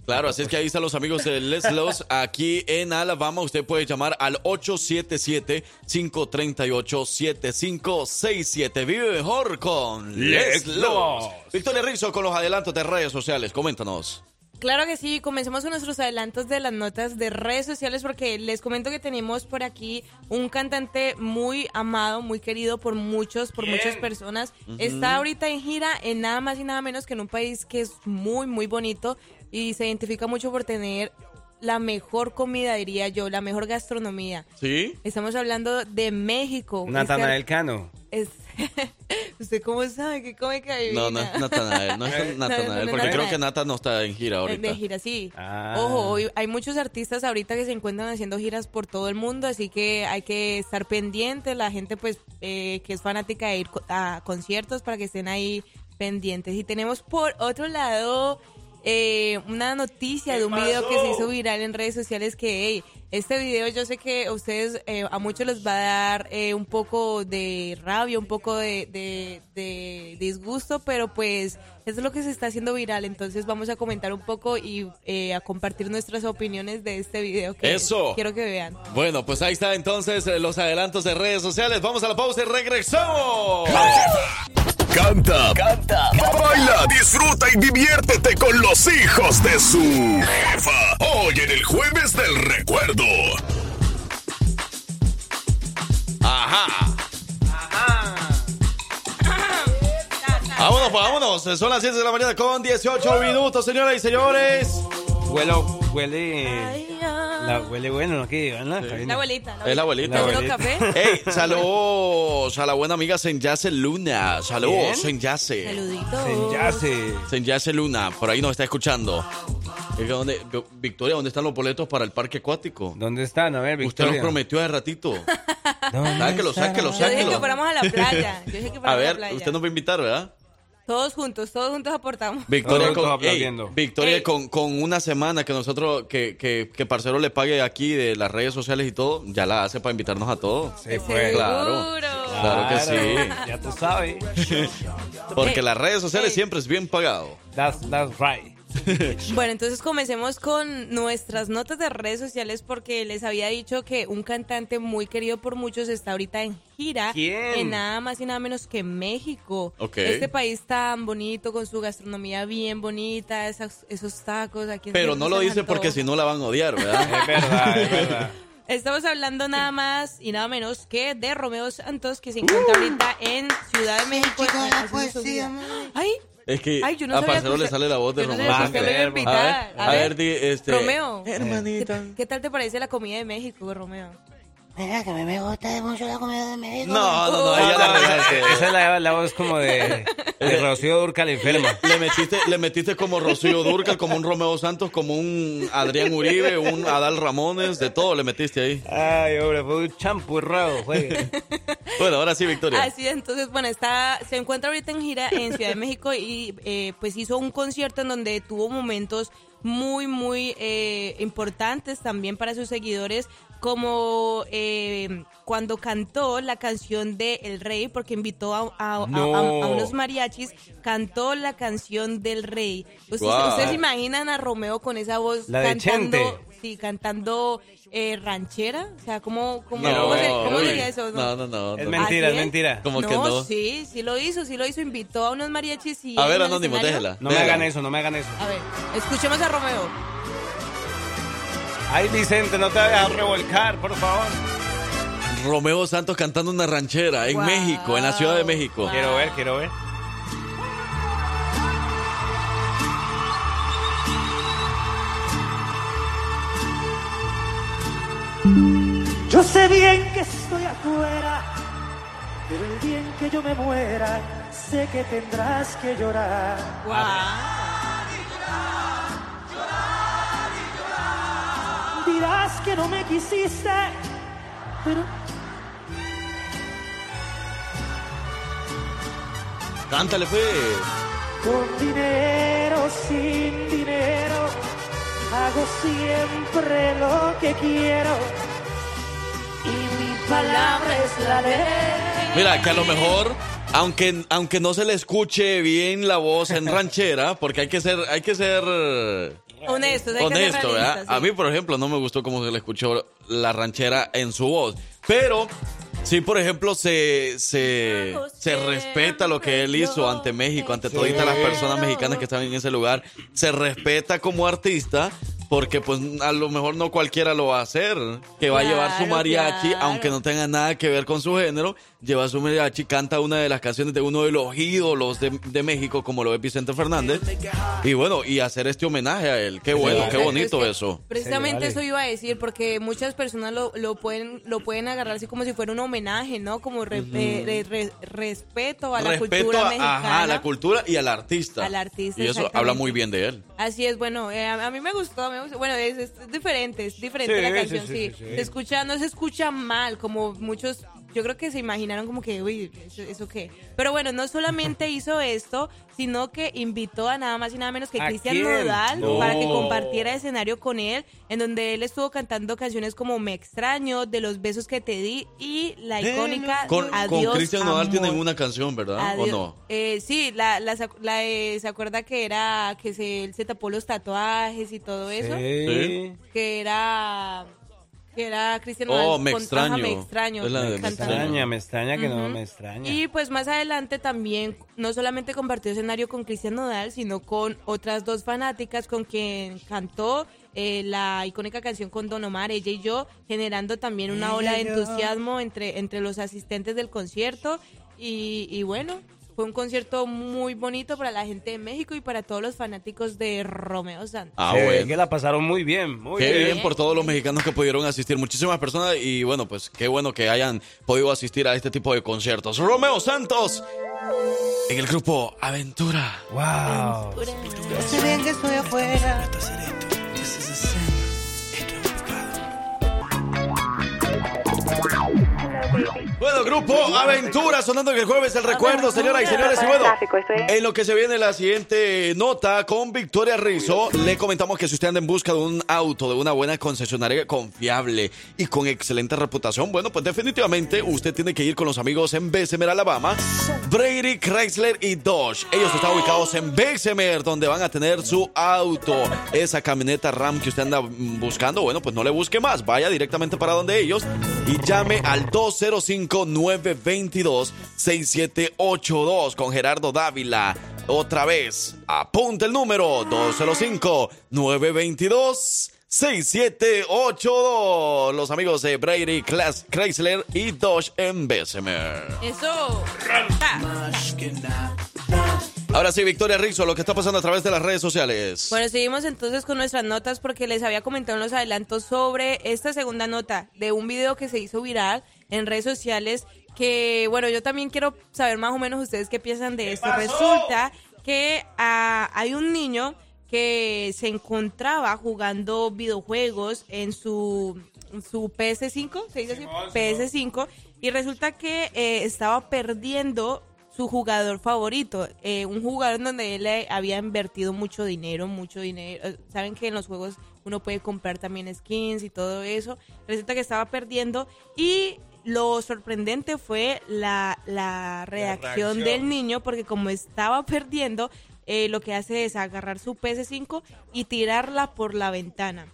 Claro, así es que ahí están los amigos de Les Los aquí en Alabama. Usted puede llamar al 877-538-7567. Vive mejor con Les Les Los. Los. Victoria Rizzo con los adelantos de redes sociales. Coméntanos. Claro que sí, comencemos con nuestros adelantos de las notas de redes sociales porque les comento que tenemos por aquí un cantante muy amado, muy querido por muchos, por muchas personas. Está ahorita en gira en nada más y nada menos que en un país que es muy, muy bonito y se identifica mucho por tener la mejor comida, diría yo, la mejor gastronomía. ¿Sí? Estamos hablando de México. Natanael Cano. Es- ¿Usted cómo sabe que come que adivina? No, no es Natanael, no es Natanael, porque creo que Nata no está en gira ahorita. De gira, sí. Ah. Ojo, hoy hay muchos artistas ahorita que se encuentran haciendo giras por todo el mundo, así que hay que estar pendientes. La gente, pues, eh, que es fanática de ir a conciertos para que estén ahí pendientes. Y tenemos por otro lado eh, una noticia de un video que se hizo viral en redes sociales que, hey, este video yo sé que a ustedes, eh, a muchos les va a dar eh, un poco de rabia, un poco de, de- de disgusto, pero pues es lo que se está haciendo viral. Entonces vamos a comentar un poco y eh, a compartir nuestras opiniones de este video que Eso. quiero que vean. Bueno, pues ahí está entonces eh, los adelantos de redes sociales. Vamos a la pausa y regresamos. Canta, canta, baila, disfruta y diviértete con los hijos de su jefa. Hoy en el jueves del recuerdo. Ajá. Vámonos, pues vámonos. Son las 7 de la mañana con 18 minutos, señoras y señores. Huele, huele, la, huele bueno, ¿no? La abuelita. Es la abuelita. ¿Está haciendo café? Hey, saludos a la buena amiga Senyase Luna. Saludos. Senyase. Saluditos. Senyase. Senyase Luna, por ahí nos está escuchando. Es que ¿dónde- Victoria, ¿dónde están los boletos para el parque acuático? ¿Dónde están? A ver, Usted Victoria. nos prometió hace ratito. Sáquelo, sáquelo, Yo dije que sáquelo. fuéramos a la playa. Yo dije que A fuéramos a, la ver, playa. usted nos va a invitar, ¿verdad? Todos juntos, todos juntos aportamos. Victoria, Todos con, ey, Victoria Ey. con, con una semana que nosotros, que, que, que Parcero le pague aquí de las redes sociales y todo, ya la hace para invitarnos a todos. Se fue. Claro. Claro que sí. Ya tú sabes. Porque las redes sociales siempre es bien pagado. That's, that's right. Bueno, entonces comencemos con nuestras notas de redes sociales porque les había dicho que un cantante muy querido por muchos está ahorita en gira ¿Quién? en nada más y nada menos que México. Ok. Este país tan bonito con su gastronomía bien bonita, esas- esos tacos aquí. en Pero no lo dice porque si no la van a odiar, ¿verdad? Es verdad, es verdad. Estamos hablando nada más y nada menos que de Romeo Santos que se encuentra ahorita en Ciudad de México. haciendo su gira. Ay, Es que Ay, yo no a Parcero le sale la voz de no Romeo iba a ver, A a ver, ver, di, este... Romeo. Hermanita. ¿Qué, qué tal te parece la comida de México, Romeo? Mira, que a mí me gusta mucho la comida de México. No, no, no, ella la verdad es que- Esa es la, la voz como de, de Rocío Durcal enferma. Le metiste, le metiste como Rocío Durcal, como un Romeo Santos, como un Adrián Uribe, un Adal Ramones, de todo le metiste ahí. Ay, hombre, fue un champurrado. Fue. Bueno, ahora sí, Victoria. Así es, entonces, bueno, está, se encuentra ahorita en gira en Ciudad de México y eh, pues hizo un concierto en donde tuvo momentos muy, muy eh, importantes también para sus seguidores, como eh, cuando cantó la canción de El Rey, porque invitó a, a- a- No. a- a unos mariachis, cantó la canción del Rey. Ustedes, Guau. ustedes se imaginan a Romeo con esa voz La de cantando, Chente. sí, cantando eh, ranchera, o sea, ¿cómo, cómo, No, cómo se- cómo sería eso? No, no, no. Es no. mentira, ¿Así es mentira. Como que no. sí, sí lo hizo, sí lo hizo. Invitó a unos mariachis y. A ver, Anónimo, déjela. No me hagan eso, no me hagan eso. A ver, escuchemos a Romeo. Ay, Vicente, no te vayas a revolcar, por favor. Romeo Santos cantando una ranchera en. México, en la Ciudad de México. Quiero ver, quiero ver. Yo sé bien que estoy afuera, pero el bien que yo me muera, sé que tendrás que llorar. Dirás que no me quisiste, Pero Cántale, fe. con dinero, sin dinero, hago siempre lo que quiero. Y mi palabra es la ley. Mira, que a lo mejor, aunque, aunque no se le escuche bien la voz en ranchera, porque hay que ser, hay que ser Honestos, hay que ser honesto, ¿verdad? A mí, por ejemplo, no me gustó cómo se le escuchó la ranchera en su voz. Pero sí, por ejemplo, se, se, se respeta lo que él hizo ante México, ante todas las personas mexicanas que estaban en ese lugar. Se respeta como artista. Porque pues a lo mejor no cualquiera lo va a hacer. Que va a llevar su mariachi, claro. aunque no tenga nada que ver con su género. Lleva su mariachi, canta una de las canciones de uno de los ídolos de, de México, como lo es Vicente Fernández. Y bueno, y hacer este homenaje a él. Qué bueno, qué bonito es que eso. Precisamente eso iba a decir, porque muchas personas lo, lo pueden lo pueden agarrar así como si fuera un homenaje, ¿no? Como re- eh, re- re- respeto a la Respeto cultura a, mexicana. ajá, a la cultura y al artista. Al artista, Y eso habla muy bien de él. Así es, bueno, eh, a, a mí me gustó, me gustó. Bueno, es, es diferente, es diferente Sí, la canción, sí, sí. sí, sí. Se escucha, no se escucha mal, como muchos, yo creo que se imaginaron como que, uy, ¿eso, eso qué? Pero bueno, no solamente hizo esto, sino que invitó a nada más y nada menos que ¿A Cristian? Nodal No. para que compartiera escenario con él, en donde él estuvo cantando canciones como Me extraño, De los besos que te di y la icónica Con, con Adiós, Cristian Nodal amor. tienen una canción, ¿verdad? Adiós. ¿O no? Eh, sí, la, la, sac- la, eh, se acuerda que era que se, él se tapó los tatuajes y todo eso. Sí. Que era que era Cristian Oh, Nodal me con- extraño. ajá, me extraño. Es la de me Me cantando. extraña, me extraña que no Ujú. me extraña. Y pues más adelante también no solamente compartió escenario con Cristian Nodal, sino con otras dos fanáticas con quien cantó eh, la icónica canción con Don Omar, ella y yo, generando también una ola de entusiasmo entre, entre los asistentes del concierto. Y, y bueno, fue un concierto muy bonito para la gente de México y para todos los fanáticos de Romeo Santos. Ah, Sí, bueno. que la pasaron muy bien, muy Qué bien. bien por todos los mexicanos que pudieron asistir. Muchísimas personas y bueno, pues qué bueno que hayan podido asistir a este tipo de conciertos. Romeo Santos en el grupo Aventura. Wow. Sé bien que estoy afuera. Bueno, grupo Aventura sonando en el jueves el recuerdo, señoras y señores. Y bueno, en lo que se viene la siguiente nota con Victoria Rizzo, le comentamos que si usted anda en busca de un auto, de una buena concesionaria confiable y con excelente reputación, bueno, pues definitivamente usted tiene que ir con los amigos en Bessemer, Alabama, Brady, Chrysler y Dodge. Ellos están ubicados en Bessemer, donde van a tener su auto. Esa camioneta Ram que usted anda buscando, bueno, pues no le busque más, vaya directamente para donde ellos y llame al 205-922-6782 con Gerardo Dávila. Otra vez, apunta el número 205-922-6782. Los amigos de Brady, Class, Chrysler y Dodge en Bessemer. Eso. Ahora sí, Victoria Rizzo, lo que está pasando a través de las redes sociales. Bueno, seguimos entonces con nuestras notas porque les había comentado en los adelantos sobre esta segunda nota de un video que se hizo viral en redes sociales que, bueno, yo también quiero saber más o menos ustedes qué piensan de esto. Resulta que ah, hay un niño que se encontraba jugando videojuegos en su, en su PS5, ¿se dice así? PS5, y resulta que eh, estaba perdiendo su jugador favorito, eh, un jugador en donde él eh, había invertido mucho dinero, mucho dinero. Eh, Saben que en los juegos uno puede comprar también skins y todo eso. Resulta que estaba perdiendo y lo sorprendente fue la, la reacción del niño porque como estaba perdiendo, eh, lo que hace es agarrar su PS5 y tirarla por la ventana.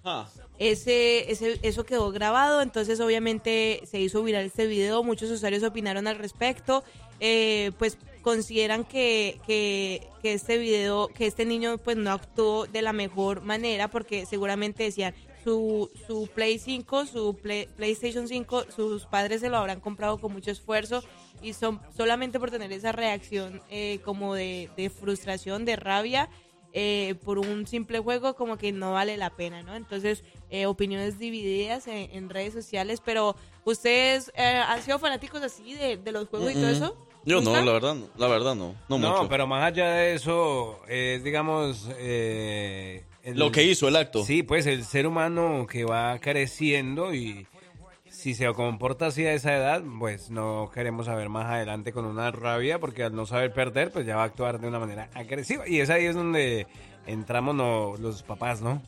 Ese, ese, eso quedó grabado, entonces obviamente se hizo viral este video, muchos usuarios opinaron al respecto, eh, pues consideran que, que, que este video, que este niño pues no actuó de la mejor manera porque seguramente decían su, su Play 5, su Play- PlayStation 5, sus padres se lo habrán comprado con mucho esfuerzo y son solamente por tener esa reacción eh, como de, de frustración, de rabia, eh, por un simple juego como que no vale la pena, ¿no? Entonces, eh, opiniones divididas en, en redes sociales, pero ¿ustedes eh, han sido fanáticos así de, de los juegos y todo eso? Yo no, la verdad, no, la verdad no, no, No, mucho. pero más allá de eso, es, digamos... eh, el- Lo que hizo el acto. Sí, pues el ser humano que va creciendo y, si se comporta así a esa edad, pues no queremos saber más adelante con una rabia, porque al no saber perder, pues ya va a actuar de una manera agresiva. Y es ahí es donde entramos no, los papás, ¿no?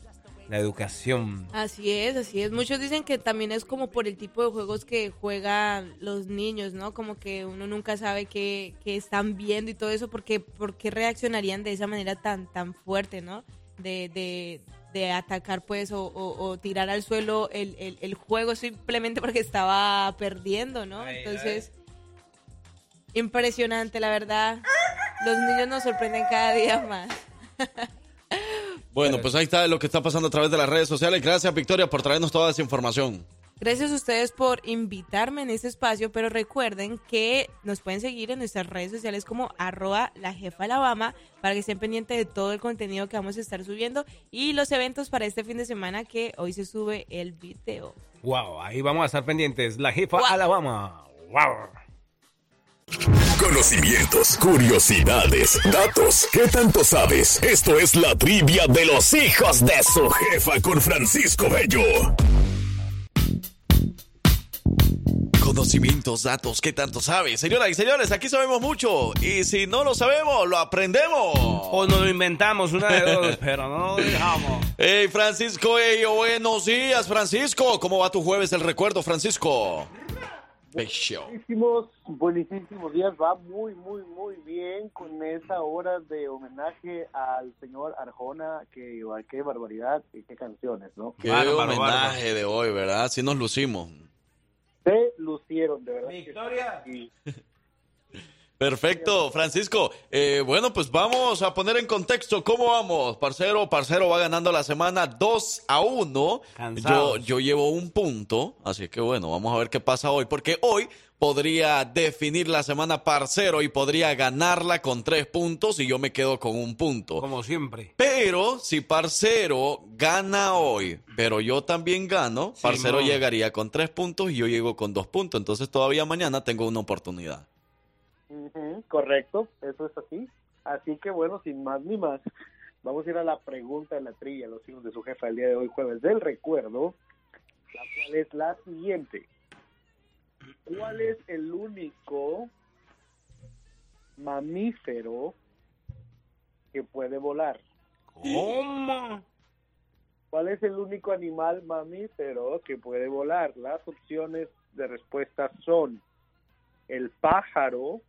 La educación. Así es, así es. Muchos dicen que también es como por el tipo de juegos que juegan los niños, ¿no? Como que uno nunca sabe qué, qué están viendo y todo eso, porque por qué reaccionarían de esa manera tan, tan fuerte, ¿no? De, de, de atacar pues o, o- o tirar al suelo el, el, el juego simplemente porque estaba perdiendo, ¿no? Entonces, impresionante, la verdad. Los niños nos sorprenden cada día más. Bueno, pues ahí está lo que está pasando a través de las redes sociales. Gracias, Victoria, por traernos toda esa información. Gracias a ustedes por invitarme en este espacio, pero recuerden que nos pueden seguir en nuestras redes sociales como arroba la jefa Alabama para que estén pendientes de todo el contenido que vamos a estar subiendo y los eventos para este fin de semana que hoy se sube el video. Wow, ahí vamos a estar pendientes. La jefa Alabama. Wow. Conocimientos, curiosidades, datos. ¿Qué tanto sabes? Esto es la trivia de los hijos de su jefa con Francisco Bello. Conocimientos, datos, ¿qué tanto sabes? Señoras y señores, aquí sabemos mucho. Y si no lo sabemos, lo aprendemos. O nos lo inventamos, una de dos, pero no lo dejamos. Hey, Francisco, hey, buenos días, Francisco. ¿Cómo va tu jueves el recuerdo, Francisco? Buenísimos, buenísimos días, va muy, muy, muy bien con esa hora de homenaje al señor Arjona, que qué barbaridad y qué canciones, ¿no? Qué homenaje de hoy, ¿verdad? Sí nos lucimos. Se lucieron, de verdad. Victoria. sí. Perfecto, Francisco. Eh, bueno, pues vamos a poner en contexto cómo vamos. Parcero, parcero va ganando la semana 2 a 1. Yo, yo llevo un punto, así que bueno, vamos a ver qué pasa hoy, porque hoy podría definir la semana parcero y podría ganarla con tres puntos y yo me quedo con un punto. Como siempre. Pero si Parcero gana hoy, pero yo también gano, Parcero llegaría con tres puntos y yo llego con dos puntos. Entonces todavía mañana tengo una oportunidad. Correcto, eso es así. Así que bueno, sin más ni más, vamos a ir a la pregunta de la trilla, los hijos de su jefa el día de hoy, jueves del recuerdo, la cual es la siguiente. ¿Cuál es el único mamífero que puede volar? ¿Cómo? ¿Cuál es el único animal mamífero que puede volar? Las opciones de respuesta son el pájaro,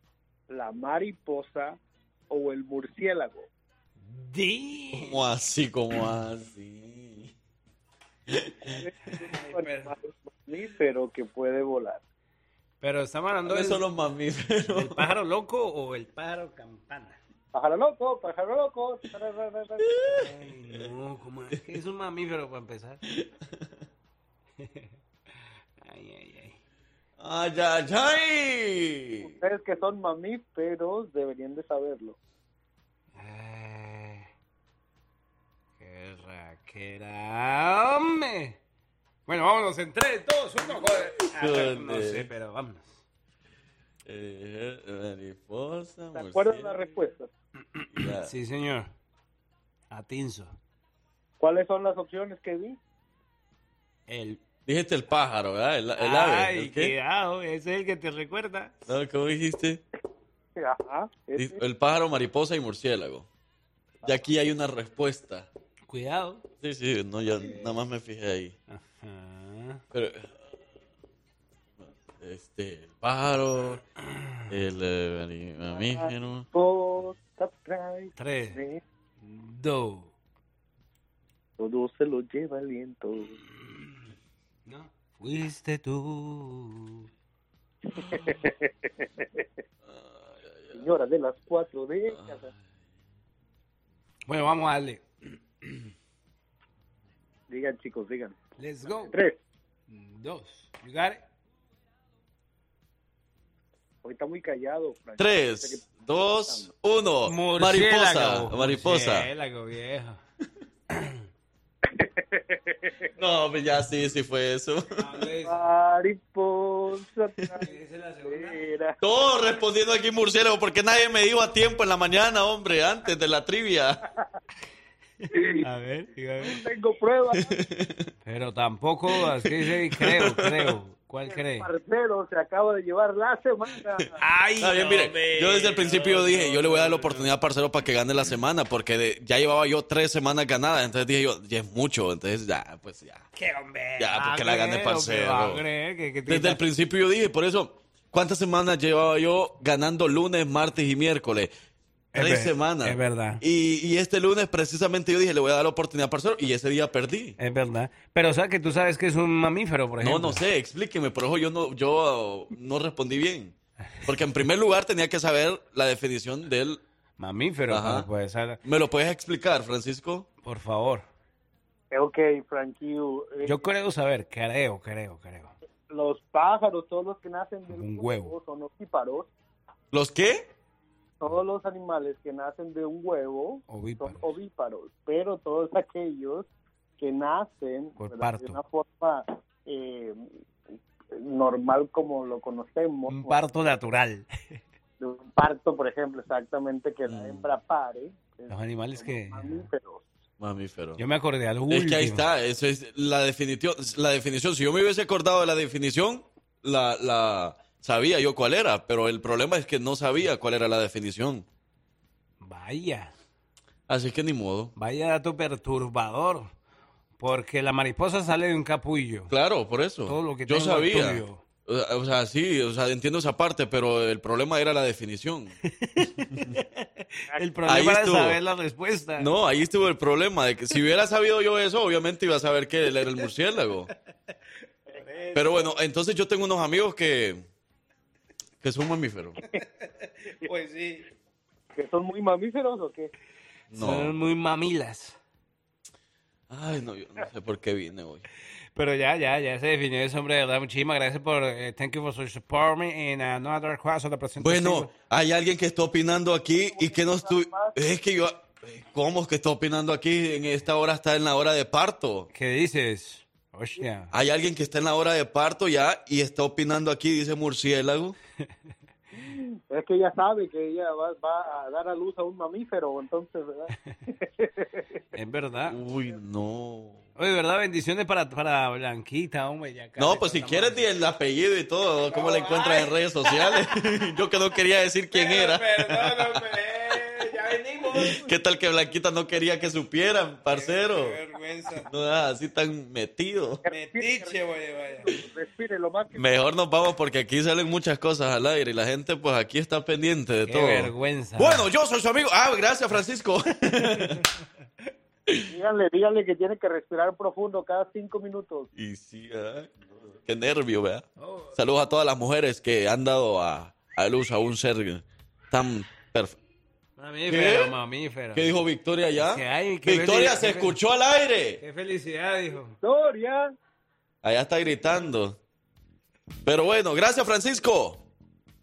la mariposa o el murciélago. ¿Cómo así? ¿Cómo así? mamífero que puede volar. Pero estamos hablando ¿Cuáles del, son los mamíferos? del pájaro loco o el pájaro campana. Pájaro loco, pájaro loco. Ay, no, ¿cómo es que es un mamífero para empezar? Ay, ay, ay. ¡Ay, ay, ay! Ustedes que son mamíferos deberían de saberlo. Eh, ¡Qué raquera! ¡Hombre! Bueno, vámonos en 3, 2, 1. No sé, pero vámonos. Eh, mariposa, ¿Se acuerdan las murciélago. respuestas? Ya. Sí, señor. Atinzo. ¿Cuáles son las opciones que di? El. Dijiste el pájaro, ¿verdad? El, el ave. Ay, cuidado, ese es el que te recuerda. No, ¿Cómo dijiste? Ajá. ese. El pájaro, mariposa y murciélago. Y aquí hay una respuesta. Cuidado. Sí, sí, no, ya nada más me fijé ahí. Ajá. Pero, este, el pájaro, el eh, mamífero. Tres. de- Do. Todo se lo lleva el viento. No. Fuiste tú. Señora de las cuatro décadas. Bueno, vamos a darle. Digan, chicos, digan. Let's go. Tres. Dos. You got it? Hoy está muy callado. Frank. Tres, dos, uno. Murciélago. Mariposa, mariposa. Murciélago, viejo. No, pues ya sí, sí fue eso. Mariposa. Era. Todo respondiendo aquí murciélago, porque nadie me dio a tiempo en la mañana, hombre, antes de la trivia. A ver, dígame. Tengo pruebas. Pero tampoco, así dice, creo, creo. ¿Cuál cree? Parcero se acaba de llevar la semana. Ay, bien, mire, yo desde el principio dije, yo le voy a dar la oportunidad a Parcero para que gane la semana, porque de- ya llevaba yo tres semanas ganadas, entonces dije yo, ya es mucho, entonces ya, pues ya. ¿Qué hombre? Ya, porque la gane ¿Qué va a Parcero. Desde el principio yo dije, por eso, ¿cuántas semanas llevaba yo ganando lunes, martes y miércoles? Es Tres ver- semanas. es verdad. Y, y este lunes precisamente yo dije, le voy a dar la oportunidad a Parcero, y ese día perdí. Es verdad. Pero, o sea, que tú sabes que es un mamífero, por No, ejemplo. no sé, explíqueme, por eso yo no, yo no respondí bien. Porque en primer lugar tenía que saber la definición del Mamífero, Ajá. pues, ser- ¿Me lo puedes explicar, Francisco? por favor. Ok, Frankie. eh, Yo creo saber, creo, creo, creo. los pájaros, todos los que nacen de Un huevo. son ovíparos. ¿Los qué? Todos los animales que nacen de un huevo Ovíparos. son ovíparos, pero todos aquellos que nacen Por ¿verdad? parto. de una forma eh, normal como lo conocemos, Un parto natural. de un parto, por ejemplo, exactamente, que Mm. la hembra pare, Los animales que... mamíferos. Mamífero. Yo me acordé al Es que ahí está, eso es la definición, la definición. Si yo me hubiese acordado de la definición, la, la sabía yo cuál era, pero el problema es que no sabía cuál era la definición. Vaya, Así que ni modo. vaya dato perturbador. Porque la mariposa sale de un capullo. Claro, por eso. Todo lo que yo sabía. tuyo. O sea, sí, o sea, entiendo esa parte, pero el problema era la definición. El Ahí problema era estuvo. saber la respuesta. No, ahí estuvo el problema de que si hubiera sabido yo eso, obviamente iba a saber que él era el murciélago. Pero bueno, entonces yo tengo unos amigos que que son mamíferos. Pues sí. ¿Que son muy mamíferos o qué? Son No. muy mamilas. Ay, no, yo no sé por qué vine hoy. Pero ya, ya, ya se definió eso, hombre, de verdad. Muchísimas gracias por... eh, thank you for your support me in another class of the presentación. Bueno, hay alguien que está opinando aquí y que no estoy... Es que yo... ¿Cómo es que está opinando aquí? En esta hora está en la hora de parto. ¿Qué dices? Hostia. Hay alguien que está en la hora de parto ya y está opinando aquí, dice murciélago. Es que ella sabe que ella va, va a dar a luz a un mamífero, entonces, ¿verdad? Es verdad. Uy, no. Oye, ¿verdad? Bendiciones para, para Blanquita, hombre. Ya No, pues si quieres di el apellido y todo, cómo la encuentras en redes sociales. Yo que no quería decir quién era. Ya venimos. ¿Qué tal que Blanquita no quería que supieran, parcero? vergüenza. No, ah, así tan metido. Metiche, güey, vaya. Respire lo más que... Mejor nos vamos porque aquí salen muchas cosas al aire y la gente pues aquí está pendiente de Qué todo. vergüenza. Bueno, yo soy su amigo. Ah, gracias Francisco. Díganle, díganle que tiene que respirar profundo cada cinco minutos. y sí, ah, qué nervio, ¿verdad? Saludos a todas las mujeres que han dado a, a luz a un ser tan perfecto. Mamífero, ¿Qué? mamífero. ¿Qué dijo Victoria ya? Que hay, qué Victoria se escuchó al aire. Qué felicidad, dijo. Victoria. Allá está gritando. Pero bueno, gracias Francisco.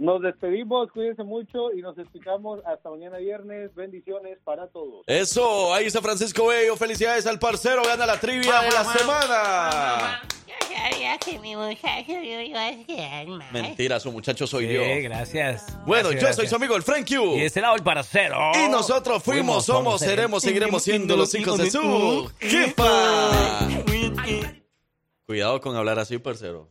Nos despedimos, cuídense mucho y nos escuchamos hasta mañana viernes. Bendiciones para todos. Eso, ahí está Francisco Bello. Felicidades al parcero, gana la trivia de la semana. Yo sabía que mi muchacho yo iba a quedar mal. Mentira, su muchacho soy Sí, yo. gracias. Bueno, Gracias, yo soy su amigo el Frank Q. Y de este lado el parcero. Y nosotros fuimos, somos, seremos, seguiremos siendo los hijos de su jefa. Cuidado con hablar así, parcero.